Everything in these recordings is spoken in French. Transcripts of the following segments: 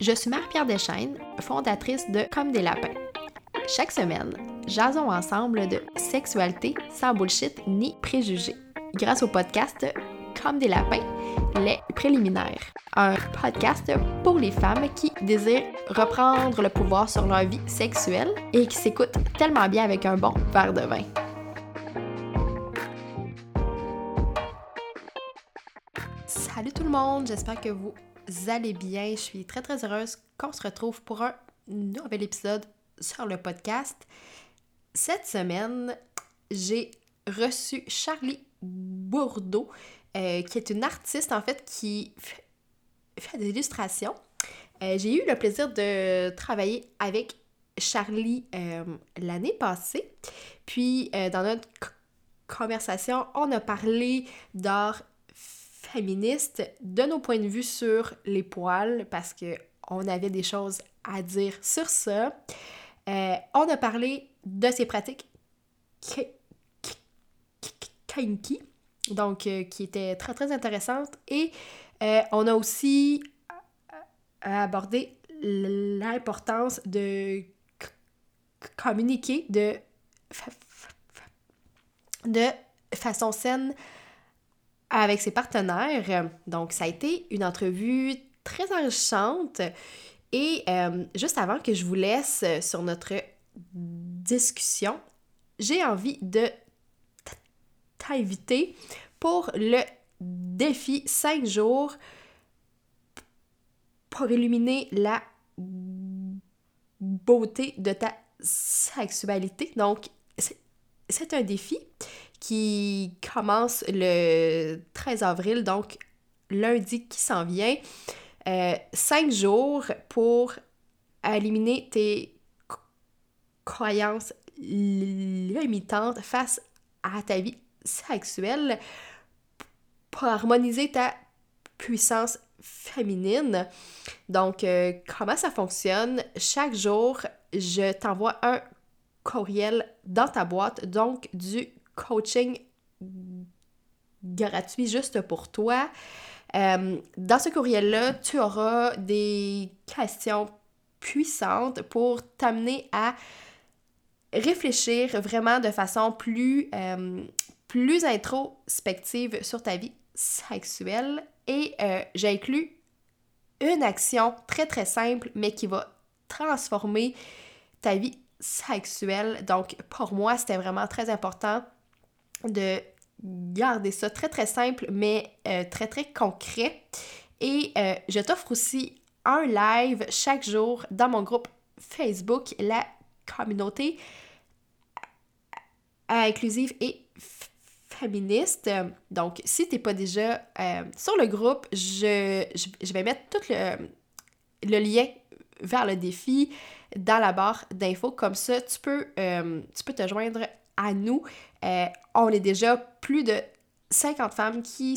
Je suis Marie-Pierre Deschaines, fondatrice de Comme des lapins. Chaque semaine, jasons ensemble de sexualité sans bullshit ni préjugés. Grâce au podcast Comme des lapins, les préliminaires. Un podcast pour les femmes qui désirent reprendre le pouvoir sur leur vie sexuelle et qui s'écoutent tellement bien avec un bon verre de vin. Salut tout le monde, j'espère que vous allez bien. Je suis très très heureuse qu'on se retrouve pour un nouvel épisode sur le podcast. Cette semaine, j'ai reçu Charlie Bourdeau, euh, qui est une artiste en fait qui fait des illustrations. Euh, j'ai eu le plaisir de travailler avec Charlie euh, l'année passée. Puis dans notre conversation, on a parlé d'art de nos points de vue sur les poils parce que on avait des choses à dire sur ça. Euh, on a parlé de ces pratiques kinky, donc euh, qui étaient très très intéressantes. Et euh, on a aussi abordé l'importance de communiquer de, de façon saine avec ses partenaires. Donc, ça a été une entrevue très enrichissante. Et euh, juste avant que je vous laisse sur notre discussion, j'ai envie de t'inviter pour le défi 5 jours pour illuminer la beauté de ta sexualité. Donc, c'est un défi qui commence le 13 avril, donc lundi qui s'en vient. Euh, cinq jours pour éliminer tes croyances limitantes face à ta vie sexuelle pour harmoniser ta puissance féminine. Donc, euh, comment ça fonctionne? Chaque jour, je t'envoie un courriel dans ta boîte, donc du coaching gratuit juste pour toi. Euh, dans ce courriel-là, tu auras des questions puissantes pour t'amener à réfléchir vraiment de façon plus, euh, plus introspective sur ta vie sexuelle. Et euh, j'ai inclus une action très très simple, mais qui va transformer ta vie sexuelle. Donc, pour moi, c'était vraiment très important de garder ça très très simple mais euh, très très concret. Et euh, je t'offre aussi un live chaque jour dans mon groupe Facebook, la communauté inclusive et féministe. Donc, si tu n'es pas déjà euh, sur le groupe, je, vais mettre tout le, le, lien vers le défi dans la barre d'infos. Comme ça, tu peux, tu peux te joindre à nous. Euh, on est déjà plus de 50 femmes qui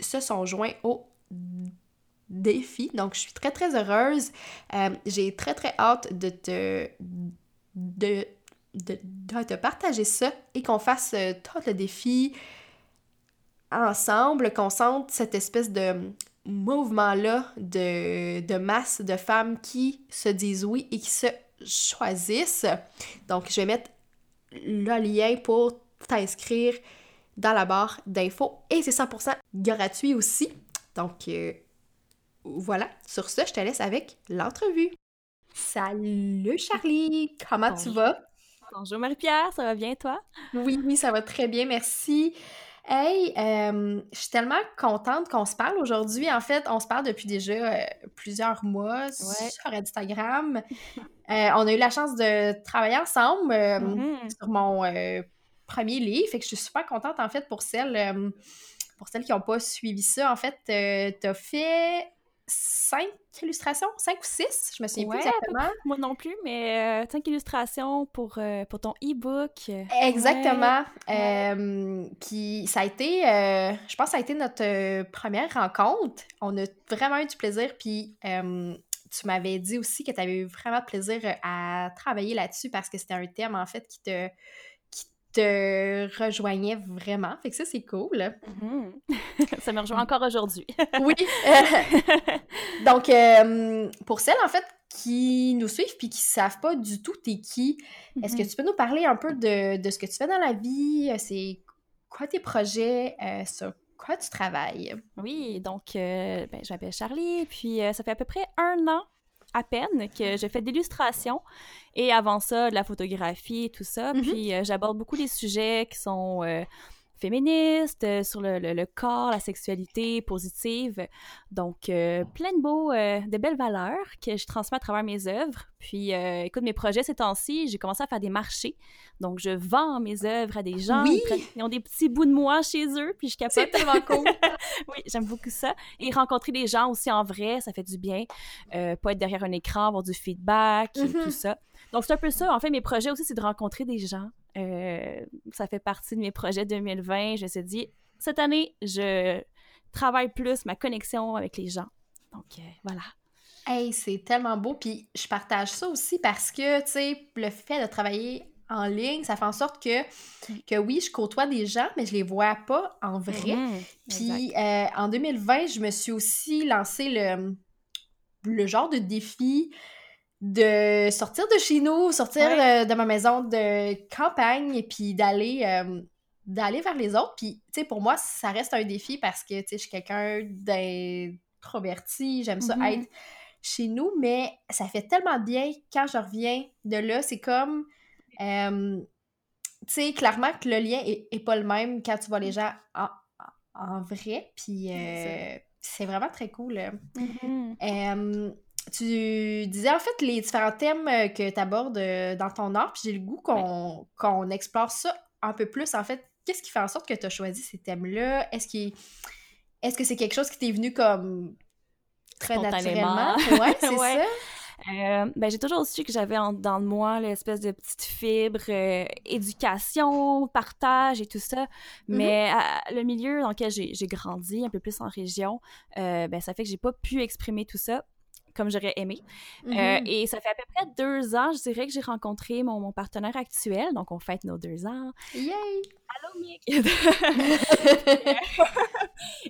se, sont joints au défi. Donc, je suis très, très heureuse. Euh, j'ai très, très hâte de te, de, de, te partager ça et qu'on fasse euh, tout le défi ensemble, qu'on sente cette espèce de mouvement-là de, de masse de femmes qui se disent oui et qui se choisissent. Donc, je vais mettre le lien pour t'inscrire dans la barre d'infos et c'est 100% gratuit aussi. Donc euh, voilà, sur ce, je te laisse avec l'entrevue. Salut Charlie, comment tu vas? Bonjour Marie-Pierre, ça va bien toi? Oui, oui, ça va très bien, merci. Hey, euh, je suis tellement contente qu'on se parle aujourd'hui. En fait, on se parle depuis déjà euh, plusieurs mois sur Instagram. Euh, on a eu la chance de travailler ensemble mm-hmm. sur mon premier livre. Fait que je suis super contente, en fait, pour celles, pour celles qui n'ont pas suivi ça. En fait, tu as fait cinq illustrations, cinq ou six, je me souviens plus exactement. Moi non plus, mais euh, cinq illustrations pour, euh, pour ton e-book. Exactement. Euh, puis ça a été, je pense que ça a été notre première rencontre. On a vraiment eu du plaisir, puis tu m'avais dit aussi que tu avais eu vraiment plaisir à travailler là-dessus parce que c'était un thème, en fait, qui te te rejoignait vraiment. Fait que ça, c'est cool. Mhm. ça me rejoint encore aujourd'hui. oui. Donc, euh, pour celles, en fait, qui nous suivent puis qui savent pas du tout t'es qui, est-ce que mhm. tu peux nous parler un peu de, ce que tu fais dans la vie? C'est quoi tes projets? Euh, sur quoi tu travailles? Oui, donc, euh, ben, je m'appelle Charlie, puis ça fait à peu près un an à peine que je fais d'illustration et avant ça de la photographie tout ça. Mm-hmm. Puis euh, j'aborde beaucoup des sujets qui sont euh, féministe, euh, sur le, le, corps, la sexualité positive. Donc, euh, plein de beaux, euh, de belles valeurs que je transmets à travers mes œuvres. Puis, écoute, mes projets ces temps-ci, j'ai commencé à faire des marchés. Donc, je vends mes œuvres à des gens. Oui. Ils, ont des petits bouts de moi chez eux, puis je capote. C'est tellement cool. oui, j'aime beaucoup ça. Et rencontrer des gens aussi en vrai, ça fait du bien. pas être derrière un écran, avoir du feedback, et tout mm-hmm. ça. Donc, c'est un peu ça. En fait, mes projets aussi, c'est de rencontrer des gens. Euh, ça fait partie de mes projets 2020. Je me suis dit, cette année, je travaille plus ma connexion avec les gens. Donc, euh, voilà. Hey, c'est tellement beau. Puis je partage ça aussi parce que, tu sais, le fait de travailler en ligne, ça fait en sorte que, que oui, je côtoie des gens, mais je les vois pas en vrai. Mhm, puis euh, en 2020, je me suis aussi lancé le, le genre de défi de sortir de chez nous, sortir euh, de ma maison de campagne et puis d'aller euh, d'aller vers les autres. Puis, tu sais, pour moi, ça reste un défi parce que, tu sais, je suis quelqu'un d'introverti, j'aime ça mm-hmm. être chez nous, mais ça fait tellement bien quand je reviens de là. C'est comme, euh, tu sais, clairement que le lien est, pas le même quand tu vois les gens en, vrai. Puis, c'est vraiment très cool. Mm-hmm. Tu disais en fait les différents thèmes euh, que tu abordes euh, dans ton art, puis j'ai le goût qu'on explore ça un peu plus. En fait, qu'est-ce qui fait en sorte que tu as choisi ces thèmes-là? Est-ce est que c'est quelque chose qui t'est venu comme très naturellement? Ouais, c'est ça. Euh, ben, j'ai toujours su que j'avais dans moi l'espèce de petite fibre éducation, partage et tout ça. Mm-hmm. Mais le milieu dans lequel j'ai grandi, un peu plus en région, ben, ça fait que j'ai pas pu exprimer tout ça comme j'aurais aimé. Euh, mm-hmm. et ça fait à peu près deux ans, je dirais, que j'ai rencontré mon, mon, partenaire actuel. Donc, on fête nos deux ans. Yay! Allô, Mick!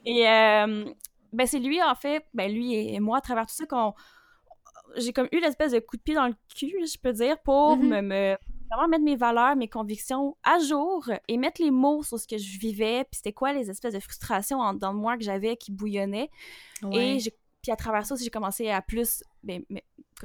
et euh, ben, c'est lui, en fait, ben, lui et moi, à travers tout ça, qu'on j'ai comme eu l'espèce de coup de pied dans le cul, je peux dire, pour mm-hmm. me, vraiment mettre mes valeurs, mes convictions à jour et mettre les mots sur ce que je vivais, puis c'était quoi les espèces de frustrations en, dans moi que j'avais qui bouillonnaient. Et j'ai puis à travers ça aussi, j'ai commencé à plus ben,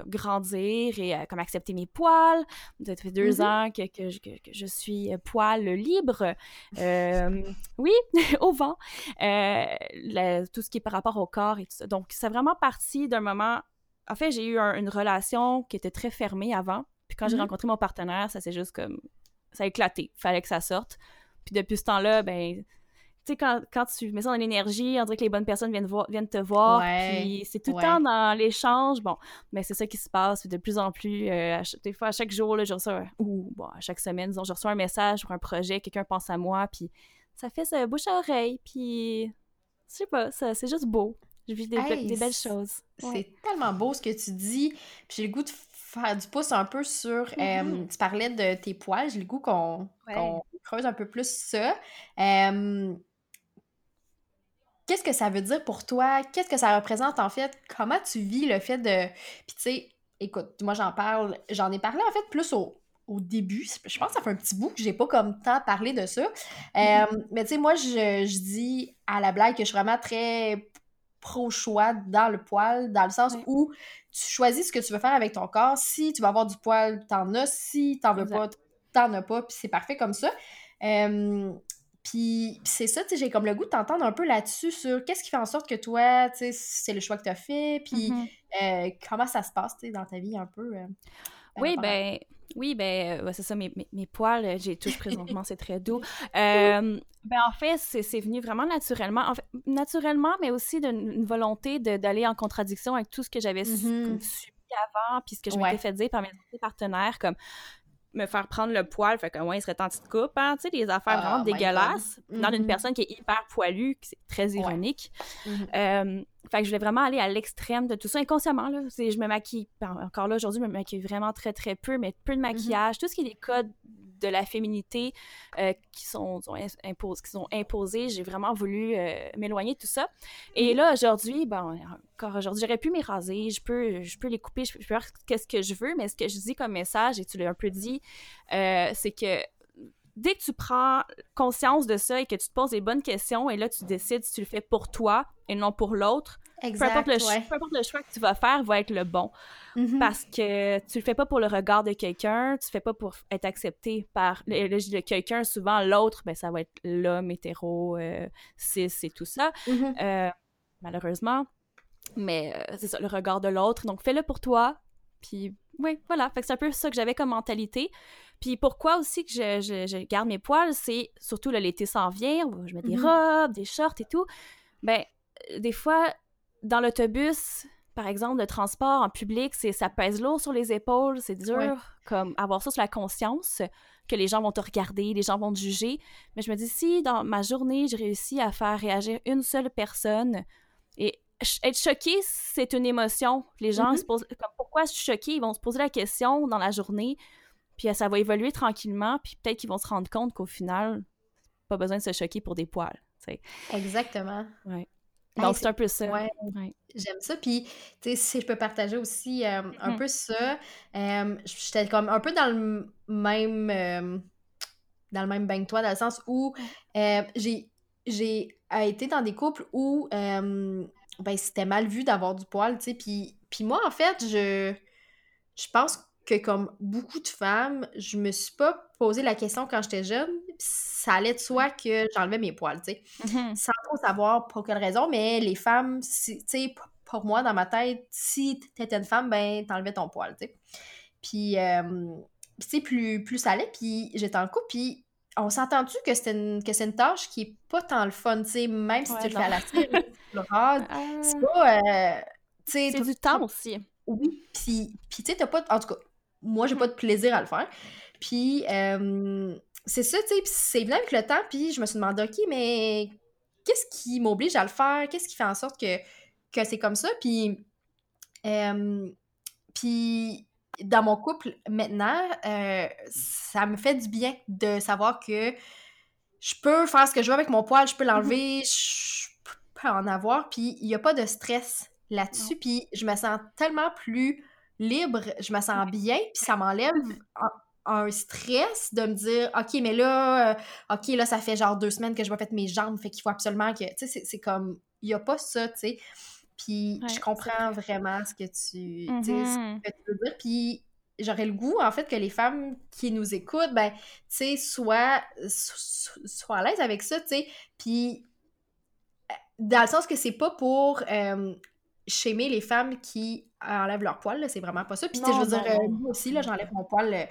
grandir et à comme accepter mes poils. Ça fait deux mm-hmm. ans que, que, que, je suis poil libre. Euh, oui, au vent. Euh, tout ce qui est par rapport au corps et tout ça. Donc, c'est vraiment parti d'un moment... En fait, j'ai eu une relation qui était très fermée avant. Puis quand j'ai mm-hmm. rencontré mon partenaire, ça s'est juste comme... Ça a éclaté. Fallait que ça sorte. Puis depuis ce temps-là, ben tu sais, quand, quand, tu mets ça dans l'énergie, on dirait que les bonnes personnes viennent, voir, viennent te voir, puis c'est tout le temps dans l'échange, bon, mais c'est ça qui se passe de plus en plus, euh, des fois, à chaque jour, là, je reçois, ou bon, à chaque semaine, disons, je reçois un message pour un projet, quelqu'un pense à moi, puis ça fait ça bouche à oreille, puis je sais pas, c'est juste beau. Je vis des, des belles choses. C'est tellement beau ce que tu dis, puis j'ai le goût de faire du pouce un peu sur, mm-hmm. tu parlais de tes poils, j'ai le goût qu'on creuse un peu plus ça qu'est-ce que ça veut dire pour toi? Qu'est-ce que ça représente en fait? Comment tu vis le fait de. Puis tu sais, écoute, moi j'en parle, j'en ai parlé en fait plus au, début. Je pense que ça fait un petit bout que j'ai pas comme tant parlé de ça. Mm-hmm. Euh, mais tu sais, moi je, dis à la blague que je suis vraiment très pro-choix dans le poil, dans le sens où tu choisis ce que tu veux faire avec ton corps. Si tu vas avoir du poil, t'en as. Si t'en veux pas, t'en as pas. Puis c'est parfait comme ça. Euh, puis c'est ça, tu sais, j'ai comme le goût de t'entendre un peu là-dessus sur qu'est-ce qui fait en sorte que toi, tu sais, c'est le choix que tu as fait, puis mm-hmm. euh, comment ça se passe, tu sais, dans ta vie un peu. Euh, oui, ben, oui, ben, c'est ça, mes, mes, poils, j'ai touche présentement, c'est très doux. ben, en fait, c'est venu vraiment naturellement, en fait, naturellement, mais aussi d'une volonté d'aller en contradiction avec tout ce que j'avais subi avant, puis ce que je m'étais fait dire par mes partenaires, comme me faire prendre le poil, fait que ouais, il serait tant de coupe, hein, tu sais, des affaires vraiment oh dégueulasses, dans une mm-hmm. personne qui est hyper poilue, c'est très ironique. Mm-hmm. Euh, fait que je voulais vraiment aller à l'extrême de tout ça, inconsciemment, là, je me maquille, encore là, aujourd'hui, je me maquille vraiment très, très peu, mais peu de mm-hmm. maquillage, tout ce qui est des codes de la féminité euh, qui, sont, impos qui sont imposées. J'ai vraiment voulu euh, m'éloigner de tout ça. Et mm-hmm. là, aujourd'hui, bon, encore aujourd'hui, j'aurais pu m'éraser, je peux, je peux les couper, je peux faire qu'est-ce que je veux, mais ce que je dis comme message, et tu l'as un peu dit, euh, c'est que dès que tu prends conscience de ça et que tu te poses les bonnes questions et là tu décides si tu le fais pour toi et non pour l'autre, peu, importe le, choix que tu vas faire va être le bon. Mm-hmm. Parce que tu le fais pas pour le regard de quelqu'un, tu le fais pas pour être accepté par le, quelqu'un. Souvent, l'autre, ben, ça va être l'homme hétéro, euh, cis et tout ça. Mm-hmm. Euh, malheureusement. Mais euh, c'est ça, le regard de l'autre. Donc, fais-le pour toi. Puis, oui, voilà. Fait que c'est un peu ça que j'avais comme mentalité. Puis pourquoi aussi que je, je, garde mes poils, c'est surtout l'été s'en vient, je mets des mm-hmm. robes, des shorts et tout. Ben, des fois, dans l'autobus, par exemple, le transport en public, c'est ça pèse lourd sur les épaules, c'est dur, comme avoir ça sur la conscience, que les gens vont te regarder, les gens vont te juger. Mais je me dis, si dans ma journée, j'ai réussi à faire réagir une seule personne, et être choqué, c'est une émotion. Les gens mm-hmm. se posent, comme pourquoi je suis choquée, ils vont se poser la question dans la journée, puis ça va évoluer tranquillement, puis peut-être qu'ils vont se rendre compte qu'au final, pas besoin de se choquer pour des poils. Exactement. Ouais. Donc, c'est un peu ça. Ouais. J'aime ça. Puis, tu sais, si je peux partager aussi euh, un mmh peu ça, euh, j'étais comme un peu dans le même. Euh, dans le même bain que toi, dans le sens où j'ai j'ai été dans des couples où ben, c'était mal vu d'avoir du poil, tu sais. Puis, puis moi, en fait, je, je pense que comme beaucoup de femmes, je me suis pas posé la question quand j'étais jeune. Ça allait de soi que j'enlevais mes poils, tu sais. Mm-hmm. Sans trop savoir pour quelle raison, mais les femmes, tu sais, pour moi, dans ma tête, si t'étais une femme, ben, t'enlevais ton poil, tu sais. Puis, euh, tu sais, plus, plus ça allait, puis j'étais en couple, puis on s'est entendu que c'est une, une tâche qui est pas tant le fun, tu sais, même si tu le fais à la tire, c'est pas... Euh, c'est du temps aussi. Oui, puis, puis tu sais, t'as pas... En tout cas, moi, j'ai pas de plaisir à le faire. Puis, euh, c'est ça, tu sais, c'est venu avec le temps, puis je me suis demandé, OK, mais qu'est-ce qui m'oblige à le faire? Qu'est-ce qui fait en sorte que, que c'est comme ça? Puis, euh, puis, dans mon couple, maintenant, euh, ça me fait du bien de savoir que je peux faire ce que je veux avec mon poil, je peux l'enlever, mm-hmm. je peux en avoir, puis il n'y a pas de stress là-dessus, puis je me sens tellement plus libre, je me sens bien, puis ça m'enlève un, stress de me dire OK, mais là, euh, OK, là, ça fait genre deux semaines que je vais faire mes jambes, fait qu'il faut absolument que. Tu sais, c'est comme. Il n'y a pas ça, tu sais. Puis je comprends vraiment ce que tu, ce mm-hmm. que tu veux dire. Puis j'aurais le goût, en fait, que les femmes qui nous écoutent, ben, tu sais, soient, soient à l'aise avec ça, tu sais. Puis euh, dans le sens que c'est pas pour euh, chémer les femmes qui enlèvent leur poil, c'est vraiment pas ça. Puis, je veux dire, euh, moi aussi, là, j'enlève mon poil euh,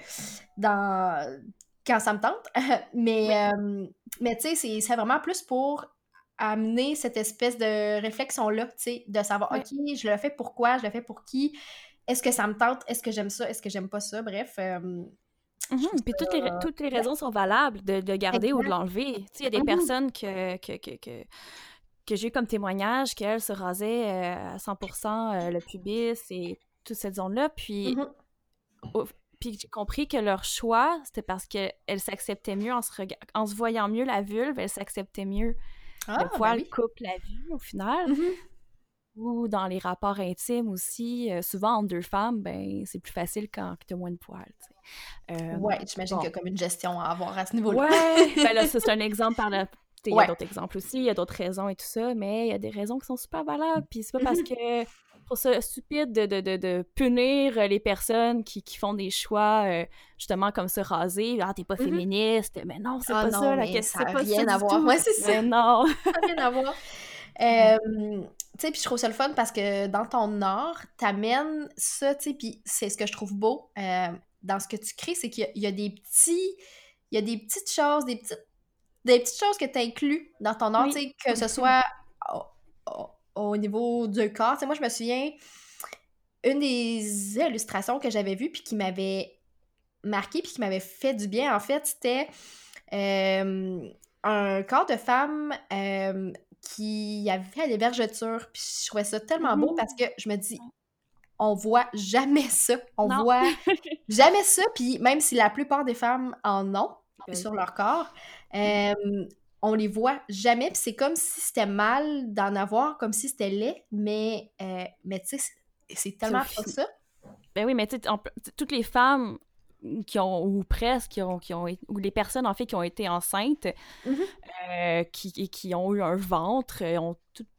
dans... quand ça me tente. mais, euh, mais tu sais, c'est vraiment plus pour amener cette espèce de réflexion-là, tu sais, de savoir, OK, je le fais pourquoi, je le fais pour qui, est-ce que ça me tente, est-ce que j'aime ça, est-ce que j'aime pas ça, bref. Mmh puis toutes les, toutes les raisons sont valables de, de garder ou de l'enlever. Tu sais, il y a des mmh personnes que, que, que que j'ai eu comme témoignage qu'elle se rasait euh, à 100% euh, le pubis et toute cette zone-là. Puis, mm-hmm. puis j'ai compris que leur choix, c'était parce qu'elle s'acceptait mieux en se, en se voyant mieux la vulve, elle s'acceptait mieux. Ah, le ben poil coupe la vue au final. Mm-hmm. Ou dans les rapports intimes aussi, euh, souvent entre deux femmes, ben c'est plus facile quand tu as moins de poils. ouais, j'imagine qu'il y a comme une gestion à avoir à ce niveau-là. Ouais, ben là, c'est un exemple par, la, il y a d'autres exemples aussi, il y a d'autres raisons et tout ça, mais il y a des raisons qui sont super valables. Puis c'est pas parce mm-hmm. que pour ça stupide de, de, de, de, punir les personnes qui, qui font des choix euh, justement comme se raser. Ah, t'es pas mm-hmm. féministe. Mais non, c'est ah pas ça la question. Ça n'a rien à voir. Ouais, c'est ça. non. ça n'a rien à voir. Euh, tu sais, puis je trouve ça le fun parce que dans ton art, t'amènes ça, tu sais, puis c'est ce que je trouve beau euh, dans ce que tu crées, c'est qu'il y, a des petits, il y a des petites choses, des petites des petites choses que tu inclus dans ton art, que ce soit au, niveau du corps. moi, je me souviens, une des illustrations que j'avais vues puis qui m'avait marqué puis qui m'avait fait du bien, en fait, c'était euh, un corps de femme euh, qui avait fait des vergetures. Puis je trouvais ça tellement beau parce que je me dis, on voit jamais ça. On voit jamais ça, puis même si la plupart des femmes en ont sur leur corps, euh, on les voit jamais, puis c'est comme si c'était mal d'en avoir, comme si c'était laid, mais, euh, mais tu sais, c'est tellement pas ça. Ben oui, mais tu sais, toutes les femmes qui ont, ou presque, qui ont, qui ont, ou les personnes en fait qui ont été enceintes, mm-hmm. euh, qui, qui ont eu un ventre, ont,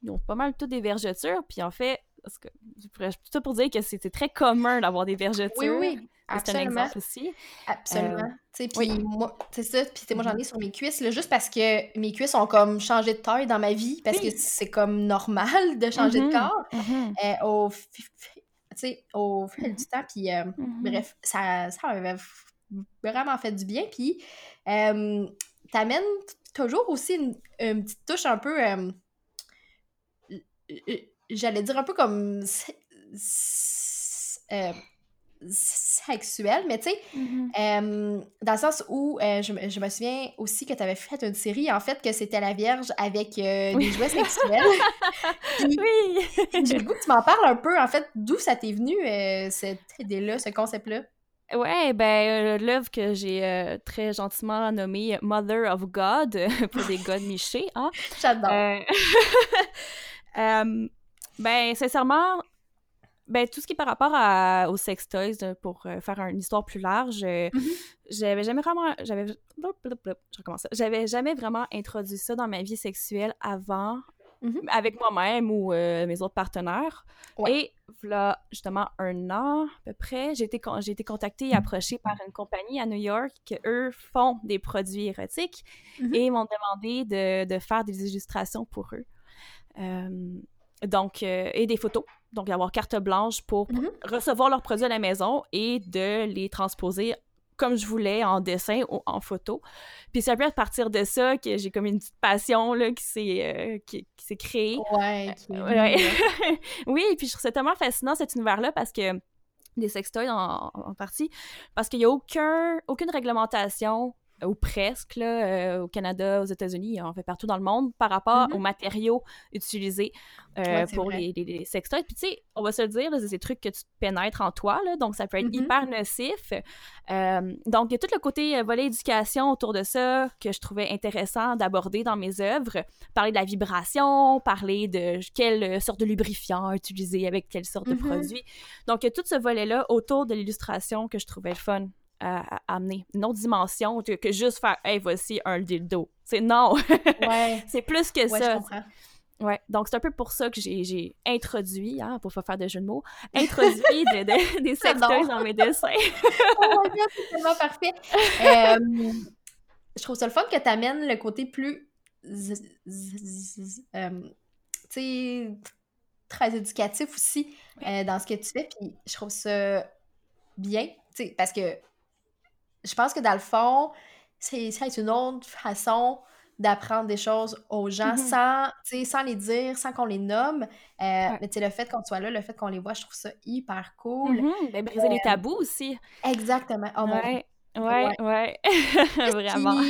ont pas mal toutes des vergetures, puis en fait, parce que je pourrais plutôt pour dire que c'était très commun d'avoir des vergetures. Oui, oui. C'est un exemple aussi. Absolument. Euh, puis oui. moi, c'est ça. Puis moi, j'en ai mm-hmm. sur mes cuisses, là, juste parce que mes cuisses ont comme changé de taille dans ma vie, parce que c'est comme normal de changer de mm-hmm. corps. Euh, au au fil du temps. Puis, euh, bref, ça, ça avait vraiment fait du bien. Puis, euh, t'amènes toujours aussi une, petite touche un peu. Euh, j'allais dire un peu comme sexuel, mais tu sais, mm-hmm. dans le sens où je, je, me souviens aussi que tu avais fait une série, en fait, que c'était La Vierge avec des jouets sexuels. oui! J'ai le goût que tu m'en parles un peu, en fait, d'où ça t'est venu, cette idée-là, ce concept-là? Ouais, ben, l'œuvre que j'ai très gentiment nommée Mother of God, pour des gods michés, hein? J'adore! ben, sincèrement, ben, tout ce qui est par rapport à, aux sex toys, euh, pour euh, faire une histoire plus large, euh, mm-hmm. j'avais jamais vraiment. J'avais. Je recommence. J'avais jamais vraiment introduit ça dans ma vie sexuelle avant, mm-hmm. avec moi-même ou mes autres partenaires. Et là, justement, un an à peu près, j'ai été, j'ai été contactée et approchée par une compagnie à New York qui, eux, font des produits érotiques mm-hmm. et m'ont demandé de, de, faire des illustrations pour eux. Donc, et des photos donc avoir carte blanche pour mhm. recevoir leurs produits à la maison et de les transposer comme je voulais en dessin ou en photo. Puis c'est un peu à partir de ça que j'ai comme une petite passion là, qui s'est euh, qui, s'est créée. Ouais. Euh, oui, puis je trouve ça tellement fascinant cet univers-là parce que des sextoys en, en partie, parce qu'il n'y a aucun, aucune réglementation ou presque, là, euh, au Canada, aux États-Unis, en fait partout dans le monde, par rapport mm-hmm. aux matériaux utilisés euh, pour les, les, sextoys. Puis tu sais, on va se le dire, c'est des trucs que tu pénètres en toi, là, donc ça peut être mm-hmm. hyper nocif. Euh, donc, il y a tout le côté volet éducation autour de ça que je trouvais intéressant d'aborder dans mes œuvres. Parler de la vibration, parler de quelle sorte de lubrifiant utiliser avec quelle sorte de mm-hmm. produit. Donc, il y a tout ce volet-là autour de l'illustration que je trouvais fun à, amener. Une autre dimension que, juste faire Hey, voici un dildo. C'est non! Ouais. c'est plus que ouais, ça. Je Ouais, donc c'est un peu pour ça que j'ai introduit, hein, pour pas faire de jeu de mots, introduit des sextoys dans mes dessins. oh my god, c'est tellement parfait! Euh, je trouve ça le fun que tu amènes le côté plus. Euh, tu sais, très éducatif aussi euh, dans ce que tu fais, puis je trouve ça bien, tu sais, parce que je pense que dans le fond, c'est une autre façon d'apprendre des choses aux gens mm-hmm. sans, sans les dire, sans qu'on les nomme. Euh, Mais le fait qu'on soit là, le fait qu'on les voit, je trouve ça hyper cool. Mm-hmm. Ben, briser les euh, tabous aussi. Exactement. Oh, ouais. ouais, ouais, Vraiment.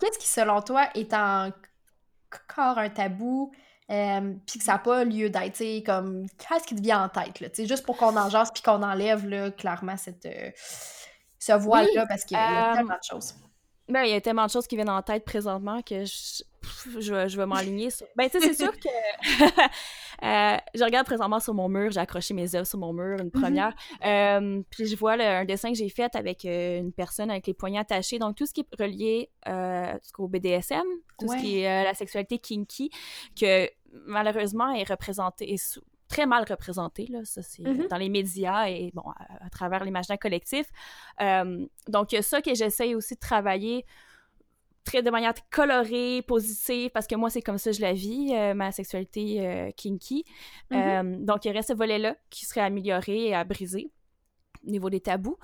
Qu'est-ce qui, selon toi, est encore un tabou? Euh, puis que ça n'a pas lieu d'être, comme, qu'est-ce qui te vient en tête, là, juste pour qu'on en jase puis qu'on enlève, là, clairement, cette, ce voile-là parce qu'il y, a tellement de choses. Ben, il y a tellement de choses qui viennent en tête présentement que je, je, vais m'aligner sur. Ben, tu sais, c'est sûr que. euh, je regarde présentement sur mon mur, j'ai accroché mes œuvres sur mon mur, une mm-hmm. première. euh, puis je vois un dessin que j'ai fait avec euh, une personne avec les poignets attachés. Donc, tout ce qui est relié euh, au BDSM, tout ce qui est euh, la sexualité kinky, que malheureusement est représenté, est sous, très mal représenté, là, ça c'est mm-hmm. dans les médias et bon, à, travers l'imaginaire collectif. Euh, donc, il y a ça que j'essaye aussi de travailler très de manière colorée, positive, parce que moi, c'est comme ça que je la vis, euh, ma sexualité euh, kinky. Mm-hmm. donc, il reste ce volet-là qui serait amélioré et à briser au niveau des tabous.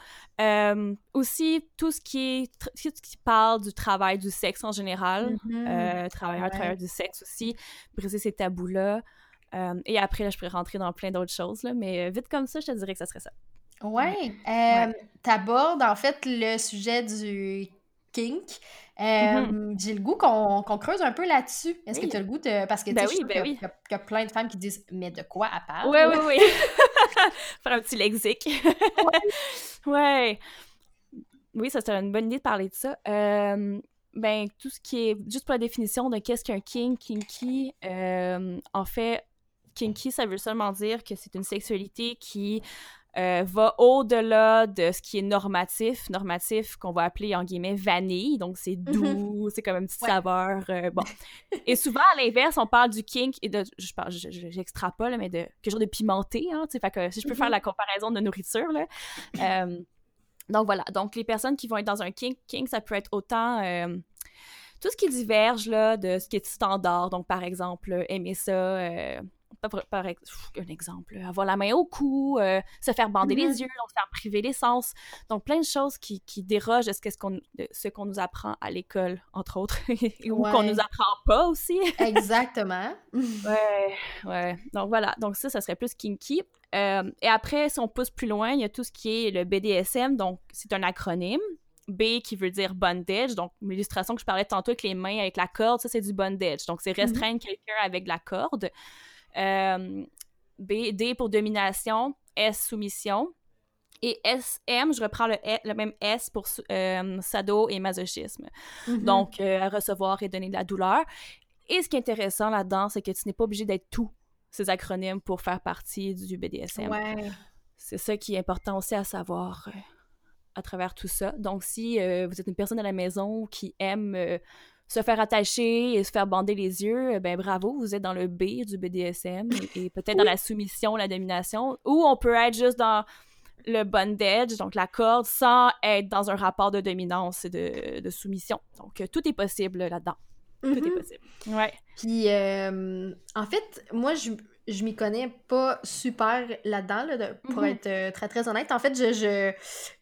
aussi, tout ce qui est tout ce qui parle du travail du sexe en général, mm-hmm. travailleur, travailleur du sexe aussi, briser ces tabous-là. Euh, et après, là, je pourrais rentrer dans plein d'autres choses, là, mais euh, vite comme ça, je te dirais que ça serait ça. Ouais. Euh, T'abordes en fait le sujet du kink. Mm-hmm. J'ai le goût qu'on creuse un peu là-dessus. Est-ce que tu as le goût de. Parce que tu ben sais, ben il y, a plein de femmes qui disent Mais de quoi à part Oui, oui, oui. Faire un petit lexique. ouais. Oui, ça serait une bonne idée de parler de ça. Euh, ben, tout ce qui est. Juste pour la définition de qu'est-ce qu'un king, kinky, euh, en fait, kinky, ça veut seulement dire que c'est une sexualité qui euh, va au-delà de ce qui est normatif, normatif qu'on va appeler en guillemets vanille, donc c'est mhm. doux, c'est comme une petite saveur. Euh, bon. et souvent, à l'inverse, on parle du kink et de, je parle, j'extrapole, mais de quelque chose de pimenté, hein, fait que si je peux faire mhm. la comparaison de nourriture, là. Euh, donc voilà, donc les personnes qui vont être dans un kink, kink, ça peut être autant tout ce qui diverge là, de ce qui est standard. Donc, par exemple, aimer ça, par, un exemple, avoir la main au cou, euh, se faire bander les mm-hmm. yeux, donc faire priver l'essence. Donc, plein de choses qui, qui dérogent de ce qu'on ce qu'on nous apprend à l'école, entre autres, ou qu'on nous apprend pas aussi. Exactement. ouais, ouais. Donc, voilà. Donc, ça, ça serait plus kinky. Euh, et après, si on pousse plus loin, il y a tout ce qui est le BDSM. Donc, c'est un acronyme. B qui veut dire bondage, donc l'illustration que je parlais tantôt avec les mains, avec la corde, ça c'est du bondage. Donc c'est mm-hmm. restreindre quelqu'un avec la corde. Euh, B, D pour domination, S soumission. Et SM, je reprends le, e, le même S pour euh, sado et masochisme. Mm-hmm. Donc, euh, recevoir et donner de la douleur. Et ce qui est intéressant là-dedans, c'est que tu n'es pas obligé d'être tous ces acronymes pour faire partie du BDSM. C'est ça qui est important aussi à savoir à travers tout ça. Donc, si vous êtes une personne à la maison qui aime se faire attacher et se faire bander les yeux, ben bravo, vous êtes dans le B du BDSM et, peut-être dans la soumission, la domination, ou on peut être juste dans le bondage, donc la corde, sans être dans un rapport de dominance et de, soumission. Donc, euh, tout est possible là-dedans. Tout est mm-hmm. possible. Ouais. Puis, euh, en fait, moi, je, je m'y connais pas super là-dedans, pour mm-hmm. être euh, très, très honnête. En fait, je, je,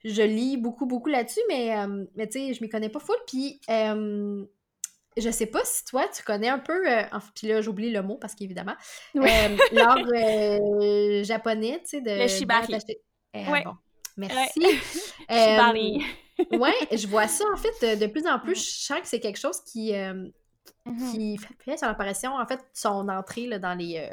je lis beaucoup, beaucoup là-dessus, mais, mais tu sais, je m'y connais pas full. Puis, je sais pas si toi, tu connais un peu, euh, puis là, j'oublie le mot parce qu'évidemment, euh, l'art euh, japonais, tu sais, de... Le shibari. Euh, bon, merci. shibari. ouais, je vois ça, en fait, de plus en plus, je sens que c'est quelque chose qui, mm-hmm. qui fait son apparition, en fait, son entrée là, dans les...